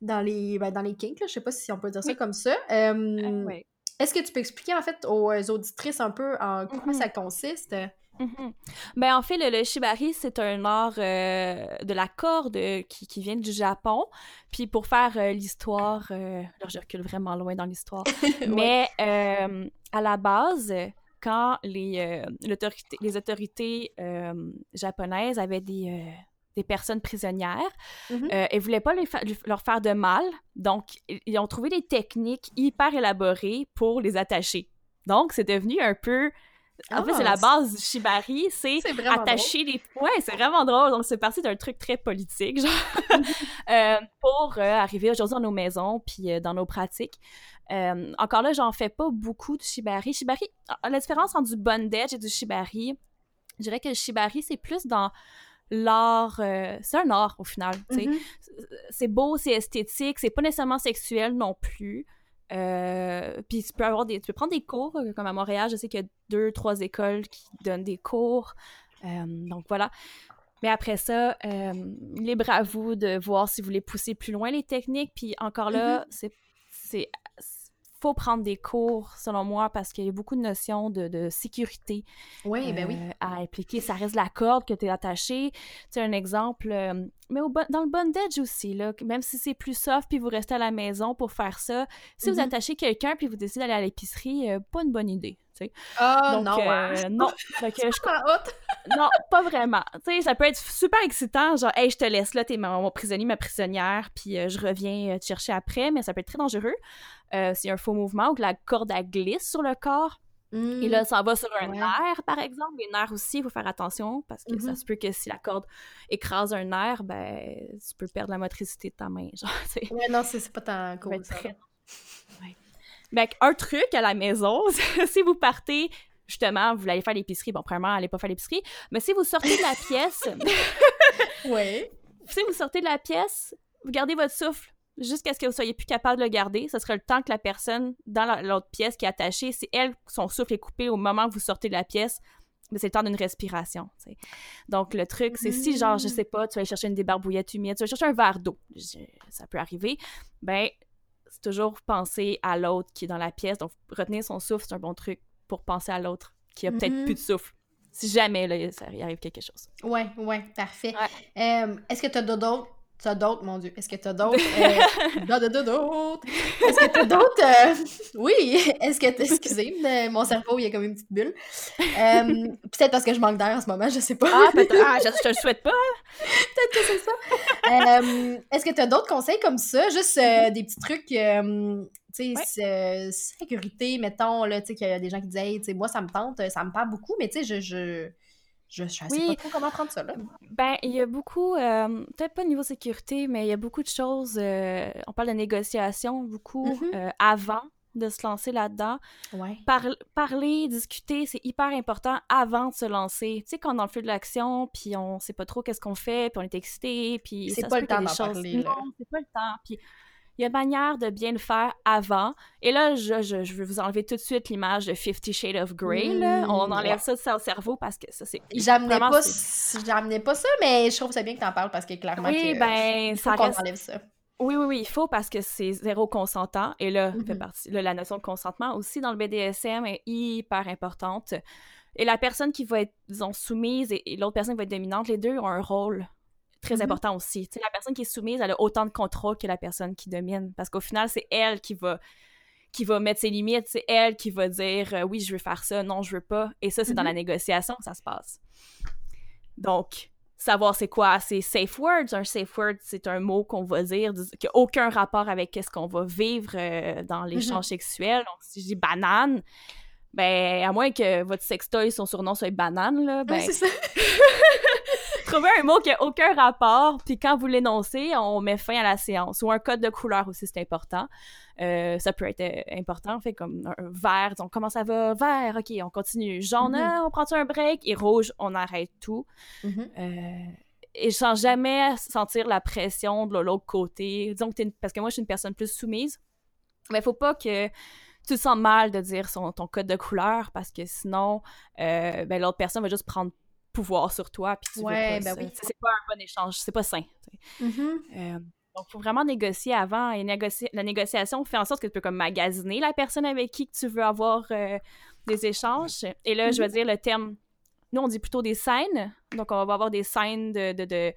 dans les, ben, dans les kinks, là, je sais pas si on peut dire ça comme ça. Oui. Est-ce que tu peux expliquer, en fait, aux auditrices un peu en quoi mm-hmm. ça consiste? Mhm. Ben, en fait, le, shibari, c'est un art euh, de la corde qui, qui, vient du Japon. Puis pour faire euh, l'histoire, euh, alors je recule vraiment loin dans l'histoire, mais à la base, quand les, les autorités japonaises avaient des, des personnes prisonnières, mm ne voulaient pas leur faire de mal, donc ils ont trouvé des techniques hyper élaborées pour les attacher. Donc, c'est devenu un peu en fait, c'est la ah, base du shibari, c'est attacher les... Ouais, c'est vraiment drôle. Donc, c'est parti d'un truc très politique, genre, euh, pour euh, arriver aujourd'hui dans nos maisons, puis euh, dans nos pratiques. encore là, j'en fais pas beaucoup de shibari. Shibari, ah, la différence entre du bondage et du shibari, je dirais que le shibari, c'est plus dans l'art... c'est un art, au final, mm-hmm. C'est beau, c'est esthétique, c'est pas nécessairement sexuel non plus. Euh, puis tu peux avoir des, tu peux prendre des cours, euh, comme à Montréal, je sais qu'il y a deux, trois écoles qui donnent des cours. Euh, donc voilà. Mais après ça, libre à vous de voir si vous voulez pousser plus loin les techniques. Puis encore là, mm-hmm. c'est faut prendre des cours, selon moi, parce qu'il y a beaucoup de notions de, sécurité oui, ben oui. à impliquer. Ça reste la corde que tu es attaché. Tu un exemple, mais au, dans le bondage aussi, là, même si c'est plus soft puis vous restez à la maison pour faire ça, si vous mm-hmm. attachez quelqu'un puis vous décidez d'aller à l'épicerie, euh, pas une bonne idée. Oh non, euh, non. non, pas vraiment. Tu sais, ça peut être super excitant, genre, hey, je te laisse là, t'es mon, prisonnier, ma prisonnière, puis euh, je reviens te chercher après, mais ça peut être très dangereux. C'est un faux mouvement ou que la corde elle glisse sur le corps. Et là, ça va sur un nerf, par exemple. Les nerfs aussi, il faut faire attention parce que ça mm-hmm. se peut que si la corde écrase un nerf, ben, tu peux perdre la motricité de ta main. Genre, ouais, non, c'est pas ta cause. Très... Ben, un truc à la maison, si vous partez, justement, vous allez faire l'épicerie, bon, premièrement, allez pas faire l'épicerie, mais si vous sortez de la pièce. ouais. Si vous sortez de la pièce, vous gardez votre souffle jusqu'à ce que vous soyez plus capable de le garder. Ce sera le temps que la personne dans l'autre pièce qui est attachée, si elle, son souffle est coupé au moment où vous sortez de la pièce, mais c'est le temps d'une respiration. Donc, le truc, c'est si, genre, je sais pas, tu vas aller chercher une débarbouillette humide, tu vas chercher un verre d'eau, ça peut arriver, ben, c'est toujours penser à l'autre qui est dans la pièce. Donc, retenir son souffle, c'est un bon truc pour penser à l'autre qui a peut-être mm-hmm. plus de souffle. Si jamais, là, ça arrive quelque chose. Ouais, ouais, parfait. Euh, est-ce que tu as d'autres T'as d'autres, mon Dieu. Est-ce que t'as d'autres? Euh... d'autres? Est-ce que t'as d'autres? Euh, oui. Est-ce que t'as... Excusez, mon cerveau, il y a comme une petite bulle. Euh, peut-être parce que je manque d'air en ce moment, je sais pas. Ah, peut-être. Ah, je, te le souhaite pas. peut-être que c'est ça. Euh, est-ce que t'as d'autres conseils comme ça? Juste des petits trucs, tu sais, sécurité, mettons, là, tu sais, qu'il y a des gens qui disent, hey, tu sais, moi, ça me tente, ça me parle beaucoup, mais tu sais, je je ne sais pas trop comment prendre ça, là. Ben, il y a beaucoup, euh, peut-être pas au niveau sécurité, mais il y a beaucoup de choses, euh, on parle de négociation, beaucoup mm-hmm. euh, avant de se lancer là-dedans. Ouais. parler, discuter, c'est hyper important avant de se lancer. Tu sais, quand on est dans le feu de l'action, puis on sait pas trop qu'est-ce qu'on fait, puis on est excité, puis c'est pas le temps d'en parler. Non, c'est pas le temps. Puis il y a une manière de bien le faire avant. Et là, je, je, je vais vous enlever tout de suite l'image de Fifty Shades of Grey. là. On enlève ça de son cerveau parce que ça, c'est. J'amenais pas, pas ça, mais je trouve ça bien que tu en parles parce que clairement, oui, ben, ça reste... enlève ça. Oui, oui, oui, il faut parce que c'est zéro consentant. Et là, fait mm-hmm. partie, la notion de consentement aussi dans le BDSM est hyper importante. Et la personne qui va être, disons, soumise et l'autre personne qui va être dominante, les deux ont un rôle très mm-hmm. important aussi. la personne qui est soumise, elle a autant de contrôle que la personne qui domine. Parce qu'au final, c'est elle qui va qui va mettre ses limites, c'est elle qui va dire euh, oui, je veux faire ça, non, je veux pas. Et ça, c'est dans la mm-hmm. négociation que ça se passe. Donc, savoir c'est quoi, c'est safe words. Un safe word, c'est un mot qu'on va dire qui n'a aucun rapport avec ce qu'on va vivre euh, dans l'échange mm-hmm. sexuel. Donc, si je dis banane, ben, à moins que votre sextoy, son surnom soit banane, là, ben... ça. Trouver un mot qui n'a aucun rapport, puis quand vous l'énoncez, on met fin à la séance. Ou un code de couleur aussi, c'est important. Euh, ça peut être euh, important, fait comme un vert, on comment ça va? Vert, ok, on continue. Jaune, mm-hmm. on prend un break? Et rouge, on arrête tout. Mm-hmm. Euh, et je sens jamais sentir la pression de l'autre côté. Disons que parce que moi, je suis une personne plus soumise. Mais il faut pas que tu te sens mal de dire son, ton code de couleur parce que sinon, ben, l'autre personne va juste prendre pouvoir sur toi, puis tu ouais, veux ben oui. C'est pas un bon échange, c'est pas sain. Mm-hmm. Euh, donc, il faut vraiment négocier avant. Et négocier, la négociation fait en sorte que tu peux comme magasiner la personne avec qui tu veux avoir euh, des échanges. Et là, je vais mm-hmm. dire le terme. Nous, on dit plutôt des scènes. Donc, on va avoir des scènes de, de,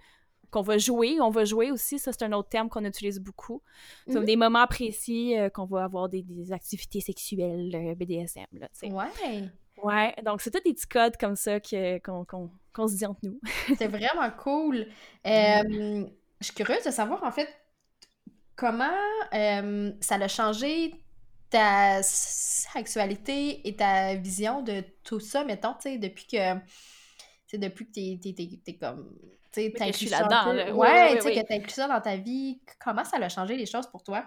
qu'on va jouer. On va jouer aussi. Ça, c'est un autre terme qu'on utilise beaucoup. Mm Des moments précis euh, qu'on va avoir des, des activités sexuelles BDSM. Là, ouais. Ouais, donc c'est tous des petits codes comme ça qu'on se dit entre nous. c'est vraiment cool. je suis curieuse de savoir, en fait, comment ça a changé ta sexualité et ta vision de tout ça, mettons, tu sais, depuis que, tu depuis que t'es, t'es, comme, tu sais, là Ouais, tu sais, que ça dans ta vie. Comment ça a changé les choses pour toi?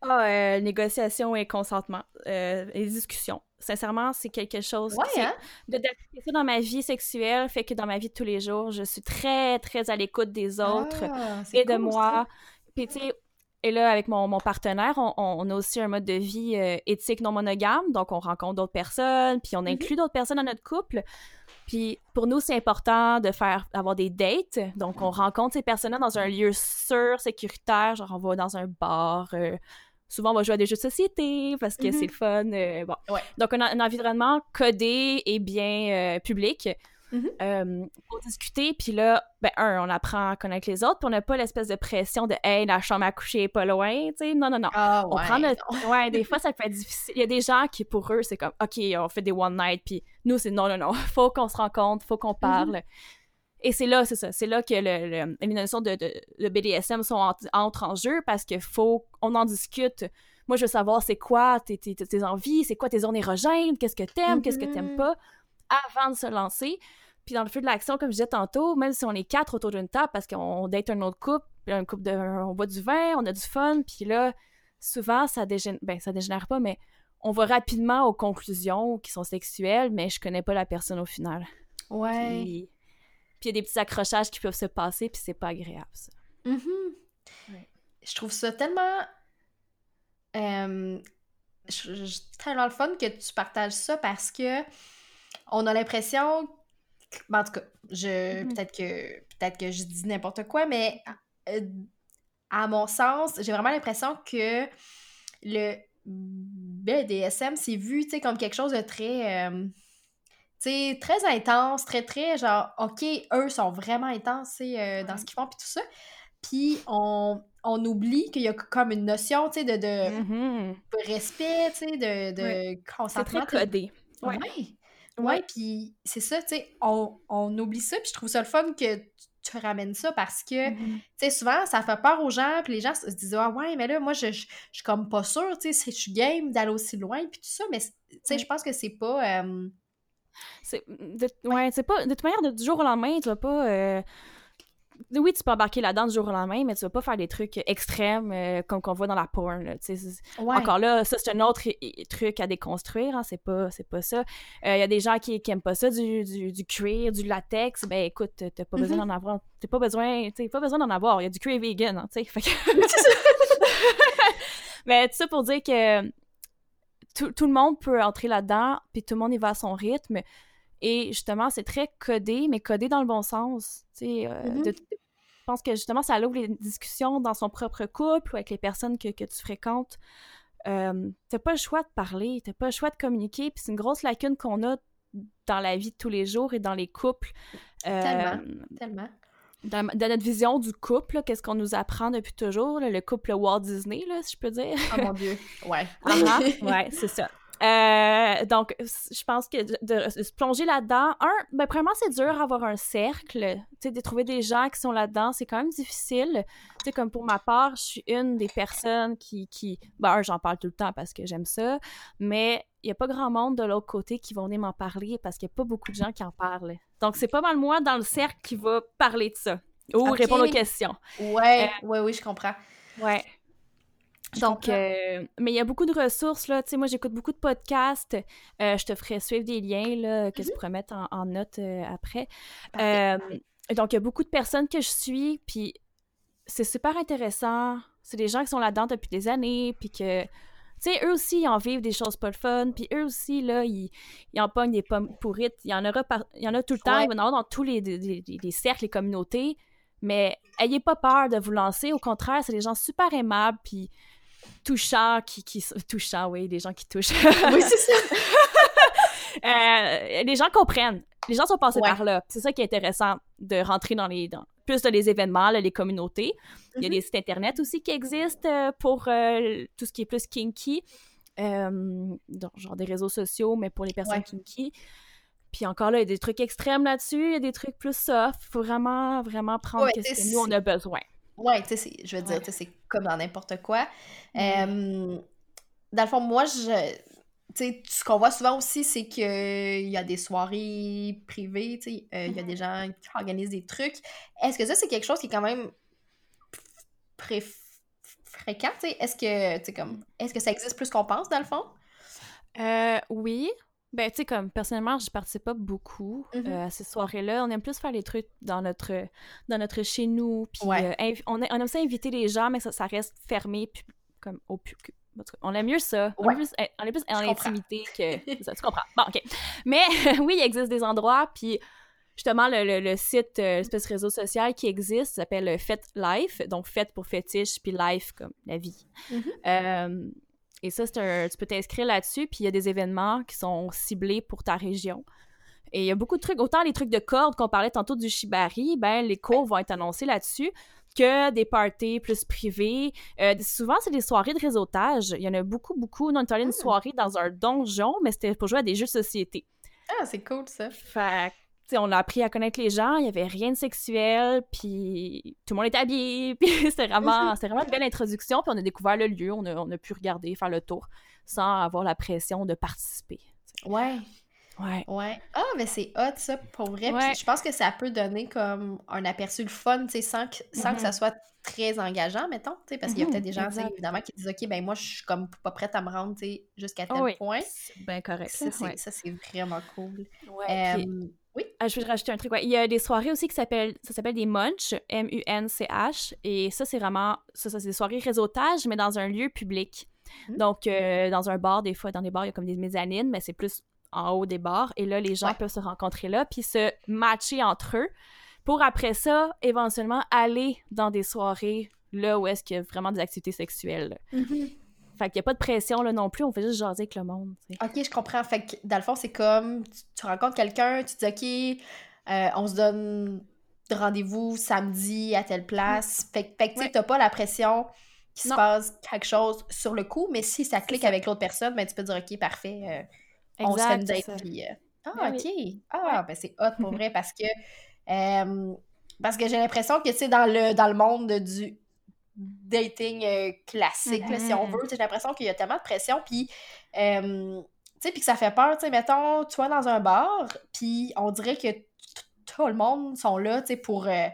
Ah, euh, négociation et consentement, euh, et discussion. Sincèrement, c'est quelque chose ouais, hein? de d'appliquer ça dans ma vie sexuelle fait que dans ma vie de tous les jours, je suis très très à l'écoute des autres ah, et de moi. Puis tu sais, et là avec mon, mon partenaire, on, on, a aussi un mode de vie euh, éthique non monogame, donc on rencontre d'autres personnes, puis on mm-hmm. inclut d'autres personnes dans notre couple. Puis pour nous, c'est important de faire avoir des dates. Donc on rencontre ces personnes-là dans un lieu sûr, sécuritaire, genre on va dans un bar, euh, souvent on va jouer à des jeux de société parce que c'est mm-hmm. fun. Euh, bon. Donc un, un, environnement codé et bien euh, public. Mm-hmm. Euh, pour discuter, puis là, ben, un, on apprend à connaître les autres, puis on n'a pas l'espèce de pression de Hey, la chambre à coucher est pas loin, tu sais. Non, non, non. Ah, on prend notre. Ouais, des fois, ça peut être difficile. Il y a des gens qui, pour eux, c'est comme OK, on fait des one night, puis nous, c'est non, non, non. Faut qu'on se rencontre, faut qu'on mm-hmm. parle. Et c'est là, c'est ça, c'est là que le, les notions de, de, BDSM sont entrent en jeu parce qu'il faut, on en discute. Moi, je veux savoir c'est quoi tes, tes, tes envies, c'est quoi tes zones érogènes, qu'est-ce que t'aimes, qu'est-ce que t'aimes mm-hmm. pas, avant de se lancer. Puis dans le feu de l'action, comme je disais tantôt, même si on est quatre autour d'une table parce qu'on date un autre couple, puis un couple de, on boit du vin, on a du fun, puis là, souvent, ça dégénère, ben ça dégénère pas, mais on va rapidement aux conclusions qui sont sexuelles, mais je connais pas la personne au final. Ouais. Puis il y a des petits accrochages qui peuvent se passer, puis c'est pas agréable, ça. Mm-hmm. Je trouve ça tellement. Euh, tellement le fun que tu partages ça parce que on a l'impression. ben, en tout cas, je Mhm. peut-être que peut-être que je dis n'importe quoi, mais euh, à mon sens, j'ai vraiment l'impression que le BDSM, c'est vu, tu sais, comme quelque chose de très. euh, sais, très intense, très, très genre, OK, eux sont vraiment intenses, tu euh, dans Ouais. ce qu'ils font, puis tout ça. Puis on, on oublie qu'il y a comme une notion, tu sais, de, de Mhm. respect, tu sais, de, de C'est consentement. très codé. Ouais. Ouais. Puis c'est ça, tu sais, on, on oublie ça, puis je trouve ça le fun que tu- tu ramènes ça parce que, tu Mhm. sais, souvent, ça fait peur aux gens, puis les gens se se disent « Ah ouais, mais là, moi, je, suis comme pas sûre, tu sais, si je suis game d'aller aussi loin, puis tout ça, mais, tu sais, je pense que c'est pas... euh, C'est de, ouais, c'est pas de toute manière de- du jour au lendemain, tu vas pas euh, oui, tu peux embarquer là-dedans du jour au lendemain, mais tu vas pas faire des trucs extrêmes euh, comme qu'on voit dans la porn. là, Ouais. Encore là, ça c'est un autre truc à déconstruire, hein, c'est pas c'est pas ça. Il y a des gens qui, qui aiment pas ça du, du, du cuir, du latex, ben écoute, t'as pas besoin Mhm. d'en avoir, t'as pas besoin, t'as pas besoin d'en avoir, il y a du cuir vegan, hein, fait que- mais tout ça pour dire que tout, tout le monde peut entrer là-dedans, puis tout le monde y va à son rythme. Et justement, c'est très codé, mais codé dans le bon sens. Tu sais, euh, Mhm. de- je pense que justement, ça ouvre les discussions dans son propre couple ou avec les personnes que, que tu fréquentes. Euh, t'as pas le choix de parler, t'as pas le choix de communiquer, puis c'est une grosse lacune qu'on a dans la vie de tous les jours et dans les couples. Euh, Tellement. Tellement. Dans, dans notre vision du couple, qu'est-ce qu'on nous apprend depuis toujours, là, le couple Walt Disney, là, si je peux dire. Oh mon Dieu. Ouais. Ah, ouais, c'est ça. Euh, donc, je pense que de, de se plonger là-dedans, un, ben, premièrement, c'est dur d'avoir un cercle, tu sais, de trouver des gens qui sont là-dedans, c'est quand même difficile. Tu sais, comme pour ma part, je suis une des personnes qui, qui ben, j'en parle tout le temps parce que j'aime ça, mais il n'y a pas grand monde de l'autre côté qui vont venir m'en parler parce qu'il n'y a pas beaucoup de gens qui en parlent. Donc, c'est pas mal moi dans le cercle qui va parler de ça ou répondre aux questions. Ouais, ouais, oui, je comprends. Ouais. Je Donc, euh, mais il y a beaucoup de ressources, là. Tu sais, moi, j'écoute beaucoup de podcasts. Euh, je te ferai suivre des liens, là, que tu pourrais mettre en, en note euh, après. Euh, donc, il y a beaucoup de personnes que je suis, puis c'est super intéressant. C'est des gens qui sont là-dedans depuis des années, puis que, tu sais, eux aussi, ils en vivent des choses pas le fun, puis eux aussi, là, ils, ils en pognent des pommes pourrites. Il y en aura par- il y en a tout le temps, Ouais. il y en avoir dans tous les, les- les- les cercles, les communautés, mais ayez pas peur de vous lancer. Au contraire, c'est des gens super aimables, puis touchants, qui, qui... Touchants, oui, des gens qui touchent. Oui, c'est ça. Euh, les gens comprennent. Les gens sont passés Ouais. par là. C'est ça qui est intéressant de rentrer dans les dans, plus de les événements, là, les communautés. Il y a Mhm. des sites internet aussi qui existent euh, pour euh, tout ce qui est plus kinky. Euh, genre des réseaux sociaux, mais pour les personnes Ouais. kinky. Puis encore là, il y a des trucs extrêmes là-dessus, il y a des trucs plus soft. Il faut vraiment, vraiment prendre Ouais, ce que nous, on a besoin. Ouais, tu sais, je veux dire, c'est comme dans n'importe quoi. Mhm. Euh, dans le fond, moi, je. Tu sais, ce qu'on voit souvent aussi, c'est qu'il y a des soirées privées, euh, il y a des gens qui organisent des trucs. Est-ce que ça, c'est quelque chose qui est quand même fréquent? Est-ce que, tu sais, comme, est-ce que ça existe plus qu'on pense, dans le fond? Euh, oui. Ben, tu sais, comme, personnellement, je participe pas beaucoup Mhm. euh, à ces soirées-là. On aime plus faire les trucs dans notre, dans notre chez nous. Puis, Ouais. euh, on, a- on aime ça inviter les gens, mais ça, ça reste fermé, puis comme au pu- en tout cas, On aime mieux ça. On, Ouais. est plus, on est plus en Je comprends. intimité que. ça, tu comprends. Bon, OK. Mais oui, il existe des endroits, puis justement, le, le- le site, euh, l'espèce de réseau social qui existe s'appelle euh, Fête Life, donc Fête pour fétiche, puis Life comme la vie. Mhm. Euh, et ça, un, tu peux t'inscrire là-dessus, puis il y a des événements qui sont ciblés pour ta région. Et il y a beaucoup de trucs, autant les trucs de cordes qu'on parlait tantôt du shibari, ben les cours vont être annoncés là-dessus, que des parties plus privées. Euh, souvent, c'est des soirées de réseautage. Il y en a beaucoup, beaucoup. Nous, on est allé une Hmm. soirée dans un donjon, mais c'était pour jouer à des jeux de société. Ah, c'est cool, ça. Fait on a appris à connaître les gens, il y avait rien de sexuel, puis tout le monde était habillé, puis c'était vraiment, vraiment une belle introduction, puis on a découvert le lieu, on a, on a pu regarder, faire le tour, sans avoir la pression de participer. Ouais. Ouais. Ouais. Ah, mais c'est hot, ça, pour vrai. Puis Ouais. je pense que ça peut donner comme un aperçu le fun, tu sais, sans que, sans que ça Mhm. soit très engageant, mettons, tu sais, parce qu'il y a Mhm, peut-être des gens, tu sais, exact. évidemment, qui disent, OK, ben moi, je suis comme pas prête à me rendre, tu sais, jusqu'à tel Ah oui. point. C'est bien correct. Ça, c'est ouais. ça, c'est vraiment cool. Ouais, puis- oui? Ah, je vais rajouter un truc. Ouais. Il y a des soirées aussi qui s'appellent, ça s'appelle des munch, M-U-N-C-H, et ça, c'est vraiment, ça, ça, c'est des soirées réseautage, mais dans un lieu public. Mm. Donc, euh, dans un bar, des fois, dans les bars, il y a comme des mezzanines, mais c'est plus en haut des bars. Et là, les gens peuvent se rencontrer là, puis se matcher entre eux pour après ça, éventuellement, aller dans des soirées là où est-ce qu'il y a vraiment des activités sexuelles. Mm-hmm. Fait qu'il n'y a pas de pression là non plus, on fait juste jaser avec le monde. Ok, je comprends. Fait que dans le fond, c'est comme tu, rencontres quelqu'un, tu dis ok, euh, on se donne rendez-vous samedi à telle place. Fait, fait que tu n'as pas la pression qu'il se passe quelque chose sur le coup, mais si ça clique avec l'autre personne, ben, tu peux dire ok, parfait, euh, on se fait une date. Puis, euh, ah, ben ok. Ah, ben c'est hot pour vrai parce que. parce que j'ai l'impression que, tu sais, dans le, dans le monde du dating euh, classique, si on mm-hmm. veut. J'ai l'impression qu'il y a tellement de pression, puis, euh, tu sais, puis que ça fait peur, tu sais, mettons, tu vas dans un bar, puis on dirait que tout le monde sont là, tu sais, pour, euh,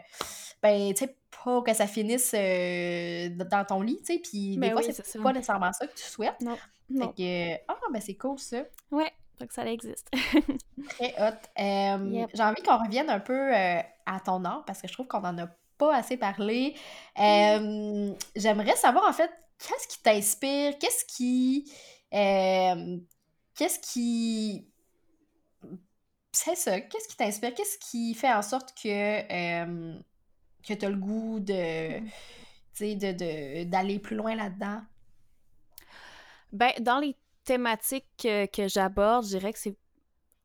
ben, tu sais, pas que ça finisse dans ton lit, tu sais, puis des ben fois, c'est pas nécessairement ça que tu souhaites. Non. Fait que, ah, ben c'est cool, ça. Ouais, donc ça existe. Très hot. J'ai envie qu'on revienne un peu à ton art, parce que je trouve qu'on en a pas assez parlé. Euh, j'aimerais savoir, en fait, qu'est-ce qui t'inspire? Qu'est-ce qui. Euh, qu'est-ce qui. C'est ça. Qu'est-ce qui t'inspire? Qu'est-ce qui fait en sorte que, euh, que tu as le goût de. de, d'aller plus loin là-dedans? Ben, dans les thématiques que, j'aborde, je dirais que c'est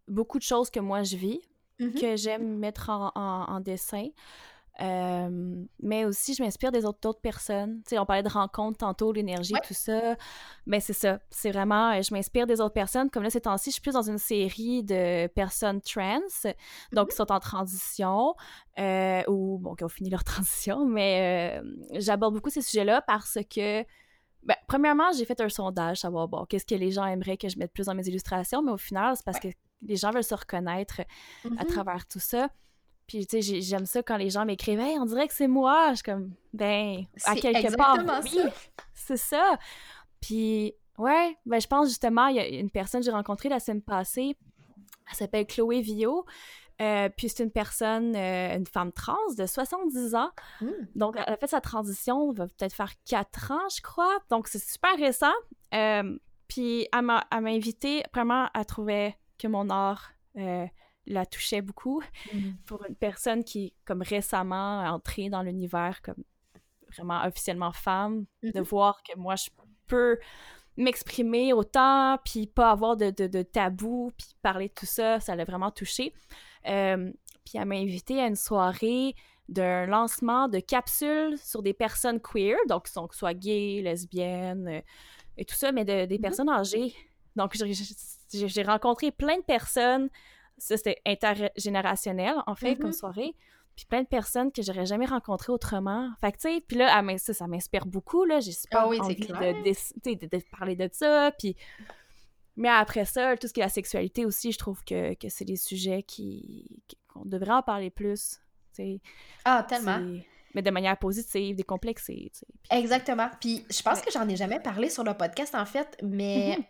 beaucoup de choses que moi je vis, mm-hmm. que j'aime mettre en, en dessin. Euh, mais aussi, je m'inspire des autres, personnes. Tu sais, on parlait de rencontres tantôt, l'énergie, tout ça. Mais c'est ça. C'est vraiment, euh, je m'inspire des autres personnes. Comme là, ces temps-ci, je suis plus dans une série de personnes trans, donc qui mm-hmm. sont en transition, euh, ou, bon, qui ont fini leur transition. Mais j'aborde beaucoup ces sujets-là parce que, ben, premièrement, j'ai fait un sondage, savoir, bon, qu'est-ce que les gens aimeraient que je mette plus dans mes illustrations. Mais au final, c'est parce que les gens veulent se reconnaître à mm-hmm. travers tout ça. Puis, tu sais, j'aime ça quand les gens m'écrivent Hey, on dirait que c'est moi. Je suis comme, ben, à quelque part, oui, c'est ça. Puis, ouais, ben, je pense justement, il y a une personne que j'ai rencontrée la semaine passée, elle s'appelle Chloé Vio. Euh, puis c'est une personne, euh, une femme trans de 70 ans. Hmm. Donc, elle a fait sa transition, va peut-être faire 4 ans, je crois. Donc, c'est super récent. Euh, puis elle m'a invité, vraiment, elle trouvait que mon art la touchait beaucoup. Mm-hmm. Pour une personne qui est comme récemment entrée dans l'univers comme vraiment officiellement femme, de mm-hmm. voir que moi, je peux m'exprimer autant, puis pas avoir de, de, tabou, puis parler de tout ça, ça l'a vraiment touché. Euh, puis elle m'a invité à une soirée d'un lancement de capsules sur des personnes queer, donc qui sont soit gays, lesbiennes euh, et tout ça, mais de, des mm-hmm. personnes âgées. Donc j'ai rencontré plein de personnes ça, c'était intergénérationnel, en fait, comme mm-hmm. soirée. Puis plein de personnes que j'aurais jamais rencontrées autrement. Fait que, tu sais, puis là, ça, ça m'inspire beaucoup, là. J'ai super ah envie de, de, parler de ça, puis... Mais après ça, tout ce qui est la sexualité aussi, je trouve que, que c'est des sujets qui, qu'on devrait en parler plus, Ah, tellement! mais de manière positive, décomplexée. Puis... Exactement. Puis je pense que j'en ai jamais parlé sur le podcast, en fait, mais mm-hmm.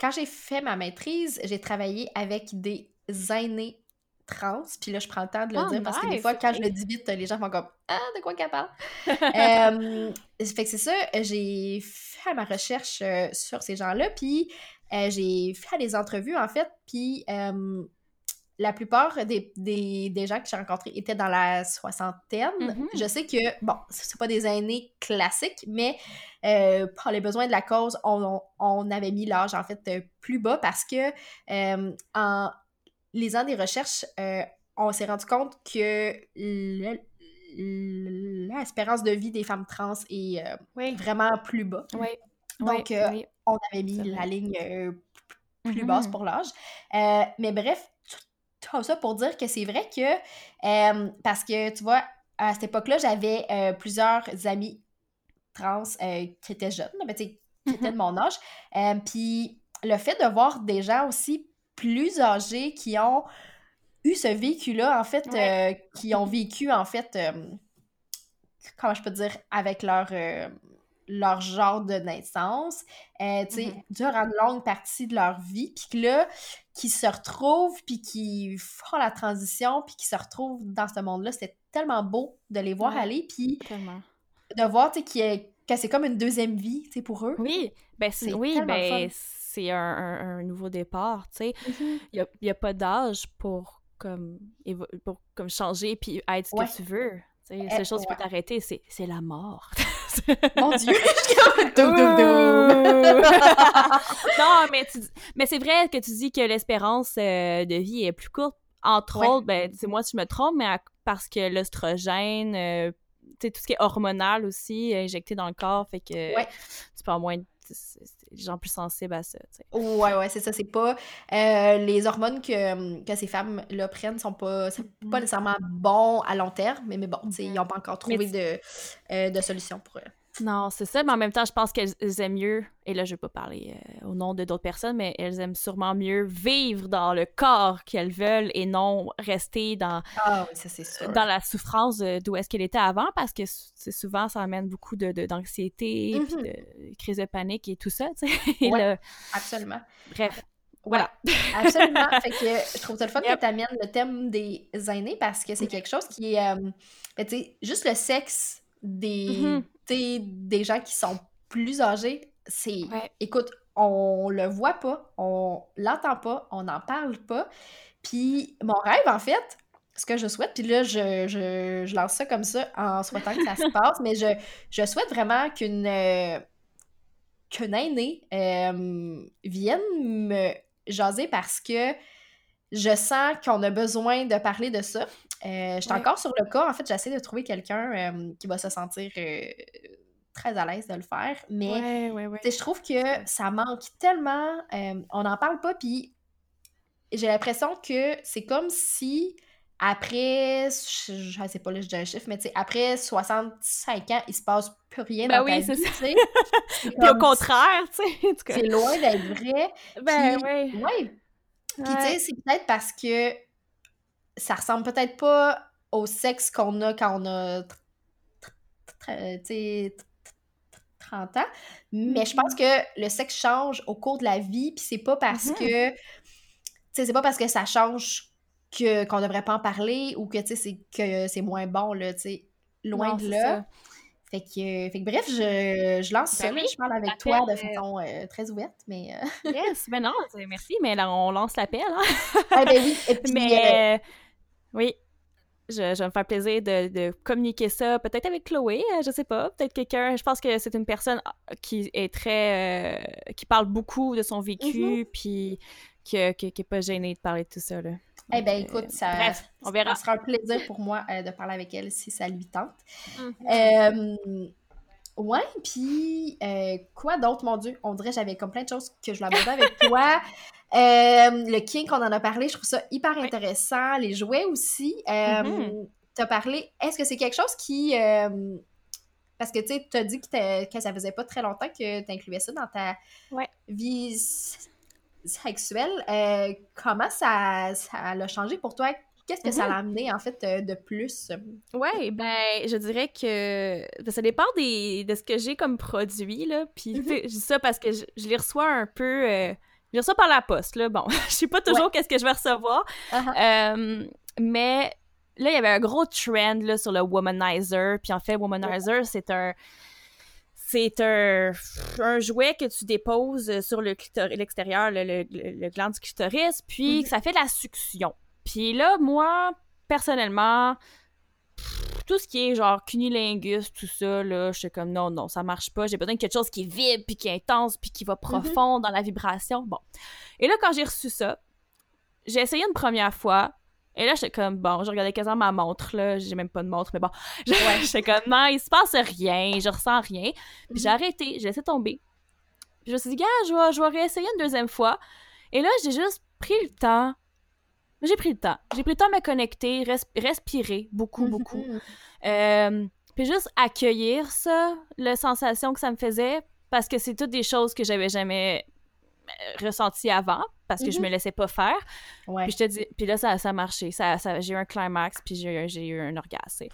quand j'ai fait ma maîtrise, j'ai travaillé avec des aînés trans. Puis là, je prends le temps de le ah, dire parce que des fois, quand je le dis vite, les gens font comme Ah, de quoi qu'elle parle? euh, fait que c'est ça, j'ai fait ma recherche euh, sur ces gens-là, puis euh, j'ai fait des entrevues en fait, puis euh, la plupart des, gens que j'ai rencontrés étaient dans la soixantaine. Mm-hmm. Je sais que, bon, c'est pas des aînés classiques, mais pour les besoins de la cause, on, on avait mis l'âge en fait plus bas parce que en lisant des recherches, euh, on s'est rendu compte que l'espérance de vie des femmes trans est euh, vraiment plus bas. Donc, euh, on avait mis la ligne plus mm-hmm. basse pour l'âge. mais bref, tout ça pour dire que c'est vrai que, parce que, tu vois, à cette époque-là, j'avais plusieurs amis trans qui étaient jeunes, mais qui étaient de mm-hmm. mon âge. Puis le fait de voir des gens aussi plus âgés qui ont eu ce vécu-là, en fait, euh, qui ont vécu, en fait, euh, comment je peux dire, avec leur, euh, leur genre de naissance, tu sais, mm-hmm. durant une longue partie de leur vie, puis que là, qui se retrouvent, puis qui font la transition, puis qui se retrouvent dans ce monde-là, c'est tellement beau de les voir aller, puis de voir, tu sais, que c'est comme une deuxième vie, tu sais, pour eux. Oui, ben c'est, oui, ben c'est un, nouveau départ, tu sais. Mm-hmm. Il n'y a, pas d'âge pour comme, pour comme changer puis être ce que tu veux. La seule eh, chose qui peut t'arrêter, c'est, c'est la mort. Mon Dieu! non, mais, mais c'est vrai que tu dis que l'espérance euh, de vie est plus courte. Entre autres, ben, c'est moi si je me trompe, mais parce que l'oestrogène, euh, tout ce qui est hormonal aussi, injecté dans le corps, fait que tu peux moins les gens plus sensibles à ça. Ouais, ouais, c'est ça. C'est pas. Euh, les hormones que, que ces femmes-là prennent sont pas, pas mm-hmm. nécessairement bons à long terme, mais, mais bon, ils n'ont pas encore trouvé de, euh, de solution pour eux. Non, c'est ça, mais en même temps, je pense qu'elles aiment mieux, et là, je vais pas parler euh, au nom de d'autres personnes, mais elles aiment sûrement mieux vivre dans le corps qu'elles veulent et non rester dans, ah dans la souffrance d'où est-ce qu'elle était avant, parce que souvent, ça amène beaucoup d'anxiété, de, mm-hmm. de crise de panique et tout ça, tu sais. Ouais, absolument. Bref. Voilà. absolument. fait que je trouve ça le fun que tu amènes le thème des aînés parce que c'est quelque chose qui est. Euh, ben, tu sais, juste le sexe des, mm-hmm. Des gens qui sont plus âgés, c'est. Écoute, on le voit pas, on l'entend pas, on n'en parle pas. Puis mon rêve, en fait, ce que je souhaite, puis là, je, je, lance ça comme ça en souhaitant que ça se passe, mais je, je souhaite vraiment qu'une euh, qu'une aînée euh, vienne me jaser parce que je sens qu'on a besoin de parler de ça. Euh, je suis encore sur le cas. En fait, j'essaie de trouver quelqu'un euh, qui va se sentir euh, très à l'aise de le faire. Mais je trouve que ça manque tellement. on n'en parle pas. Puis j'ai l'impression que c'est comme si après, je, ne sais pas, là, je dis un chiffre, mais tu sais, après 65 ans, il se passe plus rien ben dans oui, ta vie, sais. Puis au contraire, tu sais. C'est loin d'être vrai. Ben oui. Ouais. Puis tu sais, c'est peut-être parce que ça ressemble peut-être pas au sexe qu'on a quand on a 30 ans, mais je pense mm-hmm. que le sexe change au cours de la vie, puis c'est pas parce mm-hmm. que c'est pas parce que ça change que qu'on devrait pas en parler ou que c'est que c'est moins bon là, loin de là. Fait que, fait que, bref, je, je lance ben ça, je parle avec toi de façon euh, très ouverte, mais... Euh, yes, ben non, merci, mais là, on lance l'appel, hein? ah ben oui, et puis... Mais, euh, oui, je, je, vais me faire plaisir de, de communiquer ça, peut-être avec Chloé, je sais pas, peut-être quelqu'un, je pense que c'est une personne ah, qui est très... qui parle beaucoup de son vécu, mm-hmm. puis qui, qui, qui est pas gênée de parler de tout ça, là. Eh bien, écoute, ça, bref, on verra. sera un plaisir pour moi euh, de parler avec elle si ça lui tente. Mm-hmm. Euh, ouais, puis euh, quoi d'autre, mon Dieu? On dirait que j'avais comme plein de choses que je voulais aborder avec toi. le kink, on en a parlé, je trouve ça hyper intéressant. Les jouets aussi. Mm-hmm. Tu as parlé, est-ce que c'est quelque chose qui. parce que tu sais, tu as dit que, que, ça faisait pas très longtemps que tu incluais ça dans ta vie sexuelle, euh, comment ça, ça l'a changé pour toi? Qu'est-ce que ça mhm. l'a amené, en fait, euh, de plus? Oui, ben, je dirais que ben, ça dépend des, de ce que j'ai comme produit, là. Puis, mhm. je dis ça parce que je, les reçois un peu... Euh, je les reçois par la poste, là. Bon, je sais pas toujours qu'est-ce que je vais recevoir. Uh-huh. mais là, il y avait un gros trend, là, sur le womanizer. Puis, en fait, womanizer, c'est un c'est un, un, jouet que tu déposes sur le l'extérieur, le, le, le, gland du clitoris, puis mhm. ça fait de la succion. Puis là, moi, personnellement, tout ce qui est genre cunilingus, tout ça, là, je suis comme non, non, ça marche pas. J'ai besoin de quelque chose qui vibre, puis qui est intense, puis qui va mhm. profond dans la vibration. Bon. Et là, quand j'ai reçu ça, j'ai essayé une première fois, et là, j'étais comme, bon, je regardais quasiment ma montre, là. J'ai même pas de montre, mais bon. J'étais comme, non, il se passe rien, je ressens rien. Puis j'ai mhm. arrêté, j'ai laissé tomber. Puis je me suis dit, gars, je vais, je vais réessayer une deuxième fois. Et là, j'ai juste pris le temps. J'ai pris le temps. J'ai pris le temps de me connecter, respirer beaucoup, beaucoup. Euh, puis juste accueillir ça, la sensation que ça me faisait, parce que c'est toutes des choses que j'avais jamais euh, ressenti avant parce que je me mm-hmm. laissais pas faire. Puis je te dis, puis là ça, ça a marché, ça, ça j'ai eu un climax puis j'ai eu un orgasme.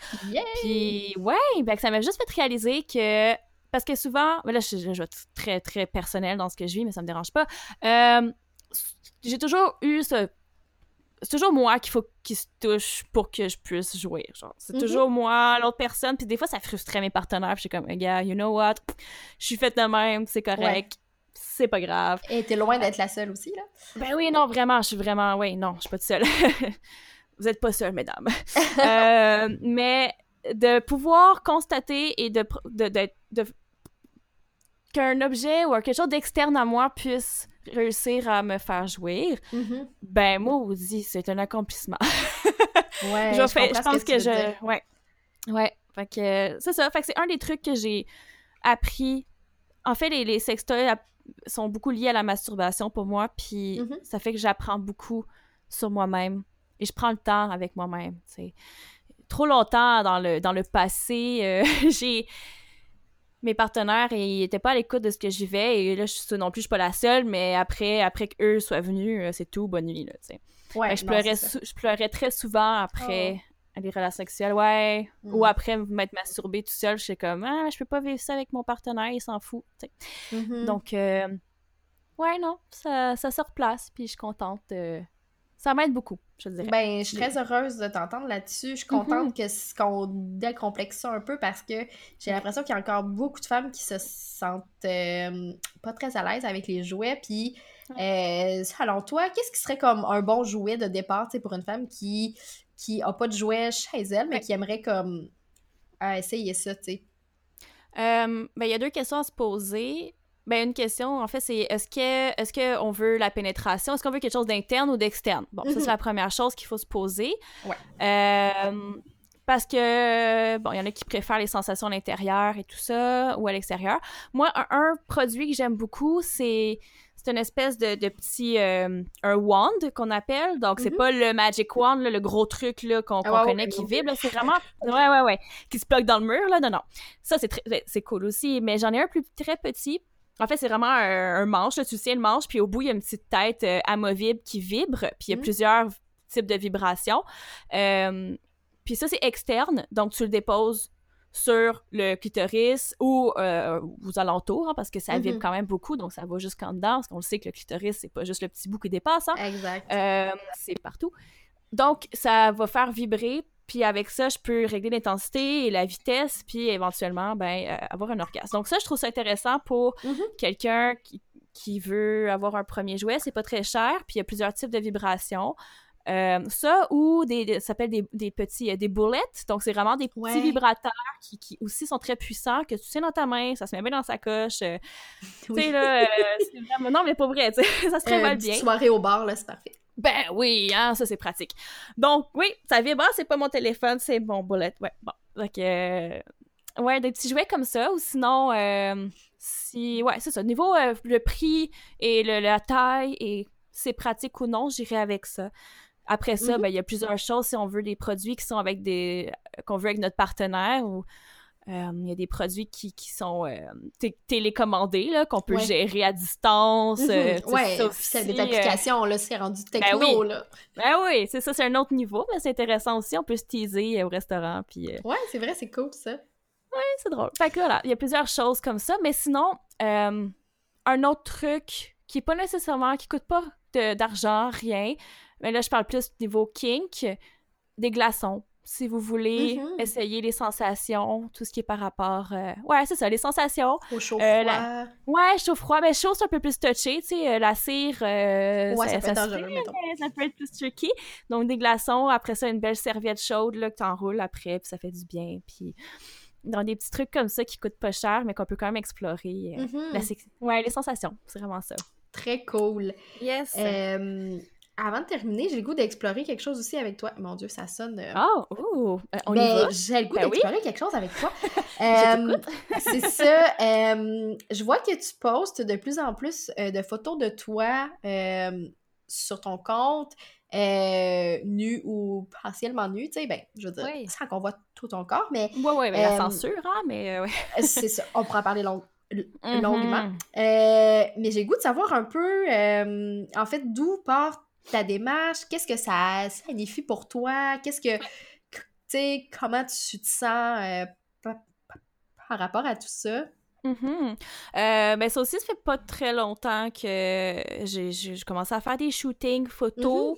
Puis ouais, ben ça m'a juste fait réaliser que parce que souvent, là je, je, vais être très très personnel dans ce que je vis mais ça me dérange pas. Euh, j'ai toujours eu ce c'est toujours moi qu'il faut qu'il se touche pour que je puisse jouer. Genre, c'est Mhm. toujours moi, l'autre personne. Puis des fois, ça frustrait mes partenaires. Suis comme, gars, you know what? Je suis faite de même, c'est correct. C'est pas grave. Et t'es loin d'être la seule aussi, là? Ben oui, non, vraiment, je suis vraiment. Oui, non, je suis pas toute seule. Vous êtes pas seule, mesdames. Euh, mais de pouvoir constater et de. de, de, de- qu'un objet ou quelque chose d'externe à moi puisse réussir à me faire jouir, Mhm. ben moi aussi, c'est un accomplissement. Ouais, je, fais- pense que, je. Ouais. Ouais. Fait que c'est ça. Fait que c'est un des trucs que j'ai appris. En fait, les, les sextoys sont beaucoup liés à la masturbation pour moi, puis Mhm. ça fait que j'apprends beaucoup sur moi-même et je prends le temps avec moi-même. tu sais. Trop longtemps dans le, dans le passé, euh, j'ai. Mes partenaires, ils étaient pas à l'écoute de ce que j'y vais, et là, je suis non plus, je suis pas la seule, mais après, après qu'eux soient venus, euh, c'est tout, bonne nuit, là, tu sais. Ouais, je, non, pleurais je pleurais très souvent après les relations sexuelles, ouais. Mm. Ou après m'être masturbée tout seul, je suis comme, ah, je peux pas vivre ça avec mon partenaire, il s'en fout. tu sais. Mhm. Donc, euh, ouais, non, ça, ça se replace, puis je suis contente. euh, Ça m'aide beaucoup, je dirais. Ben, je suis très heureuse de t'entendre là-dessus. Je suis contente que ce- qu'on décomplexe ça un peu parce que j'ai l'impression qu'il y a encore beaucoup de femmes qui se sentent euh, pas très à l'aise avec les jouets. Puis, euh, selon toi, qu'est-ce qui serait comme un bon jouet de départ pour une femme qui qui a pas de jouet chez elle, mais Ouais. qui aimerait comme euh, essayer ça, tu sais? Euh, ben, il y a deux questions à se poser. Ben, une question, en fait, c'est est-ce que est-ce qu'on veut la pénétration? Est-ce qu'on veut quelque chose d'interne ou d'externe? Bon, ça, Mhm. c'est la première chose qu'il faut se poser. Ouais. Euh, parce que, bon, il y en a qui préfèrent les sensations à l'intérieur et tout ça, ou à l'extérieur. Moi, un, un produit que j'aime beaucoup, c'est c'est une espèce de, de petit euh, un wand qu'on appelle. Donc, c'est Mhm. pas le magic wand, là, le gros truc qu'on Ah connaît qui vibre. C'est vraiment... Ouais, ouais, ouais. Qui se plug dans le mur, là. Non, non. Ça, c'est ben, c'est cool aussi. Mais j'en ai un plus très petit. En fait, c'est vraiment un, un manche. Là. Tu tiens le manche, puis au bout, il y a une petite tête euh, amovible qui vibre. Puis il y a Mhm. plusieurs types de vibrations. Euh, puis ça, c'est externe. Donc, tu le déposes sur le clitoris ou euh, aux alentours, hein, parce que ça vibre Mhm. quand même beaucoup, donc ça va jusqu'en dedans, parce qu'on le sait que le clitoris, c'est pas juste le petit bout qui dépasse, hein. Exact. Euh, c'est partout. Donc, ça va faire vibrer, puis avec ça, je peux régler l'intensité et la vitesse, puis éventuellement, ben, euh, avoir un orgasme. Donc ça, je trouve ça intéressant pour Mhm. quelqu'un qui, qui veut avoir un premier jouet. C'est pas très cher, puis il y a plusieurs types de vibrations. Euh, ça ou des, des- ça s'appelle des, des petits euh, des bullets donc c'est vraiment des petits Ouais. vibrateurs qui, qui aussi sont très puissants que tu tiens dans ta main ça se met bien dans sa coche euh, tu sais là euh, c'est vraiment non mais pas vrai ça se travaille une bien soirée au bar, là, c'est parfait. Ben oui, hein, ça c'est pratique. Donc oui, ça vibre, Ah, c'est pas mon téléphone, c'est mon bullet. Ouais, bon. Donc, euh, ouais, des petits jouets comme ça, ou sinon, euh, si, ouais, c'est ça. Niveau euh, le prix et le- la taille et c'est pratique ou non, j'irai avec ça. Après ça, Mhm. ben il y a plusieurs choses si on veut des produits qui sont avec des qu'on veut avec notre partenaire ou il y a des produits qui, qui sont euh, té- télécommandés, là, qu'on peut Ouais. gérer à distance. Euh, sais, ouais, c'est des euh, applications, là, c'est rendu techno, oui. là. ben oui, c'est ça, c'est un autre niveau, mais c'est intéressant aussi. On peut se teaser euh, au restaurant, puis euh, Ouais, c'est vrai, c'est cool, ça. c'est drôle. Fait que voilà, il y a plusieurs choses comme ça, mais sinon, euh, un autre truc qui est pas nécessairement, qui coûte pas d'argent, rien, mais là, je parle plus niveau kink, des glaçons. Si vous voulez Mhm. essayer les sensations, tout ce qui est par rapport... euh, Ouais, c'est ça, les sensations. Au chaud Euh, froid. la- Ouais, chaud-froid, mais chaud, c'est un peu plus touché, tu sais, euh, la cire... euh, Ouais, ça, peut être dangereux, mais ça peut être plus tricky. Donc, des glaçons, après ça, une belle serviette chaude, là, que t'enroules après, puis ça fait du bien, puis... Dans des petits trucs comme ça qui coûtent pas cher, mais qu'on peut quand même explorer. euh, la sex- Ouais, les sensations, c'est vraiment ça. Très cool. Yes! Euh, avant de terminer, j'ai le goût d'explorer quelque chose aussi avec toi. Mon Dieu, ça sonne. euh, Oh! ouh, euh, on y ben, va? j'ai le goût Ben oui. d'explorer quelque chose avec toi. Euh, c'est ça. euh, je vois que tu postes de plus en plus de photos de toi sur ton compte, nu ou partiellement nu. Tu sais, ben, je veux dire, Oui. sans qu'on voit tout ton corps, mais Ouais, ouais, mais la censure, hein, mais ouais. c'est ça. On pourra en parler Mhm. longuement. Euh, mais j'ai le goût de savoir un peu, euh, en fait, d'où part ta démarche, qu'est-ce que ça signifie pour toi, qu'est-ce que, tu sais, comment tu te sens euh, par, par rapport à tout ça? Euh, ben ça aussi, ça fait pas très longtemps que j'ai commencé à faire des shootings photos.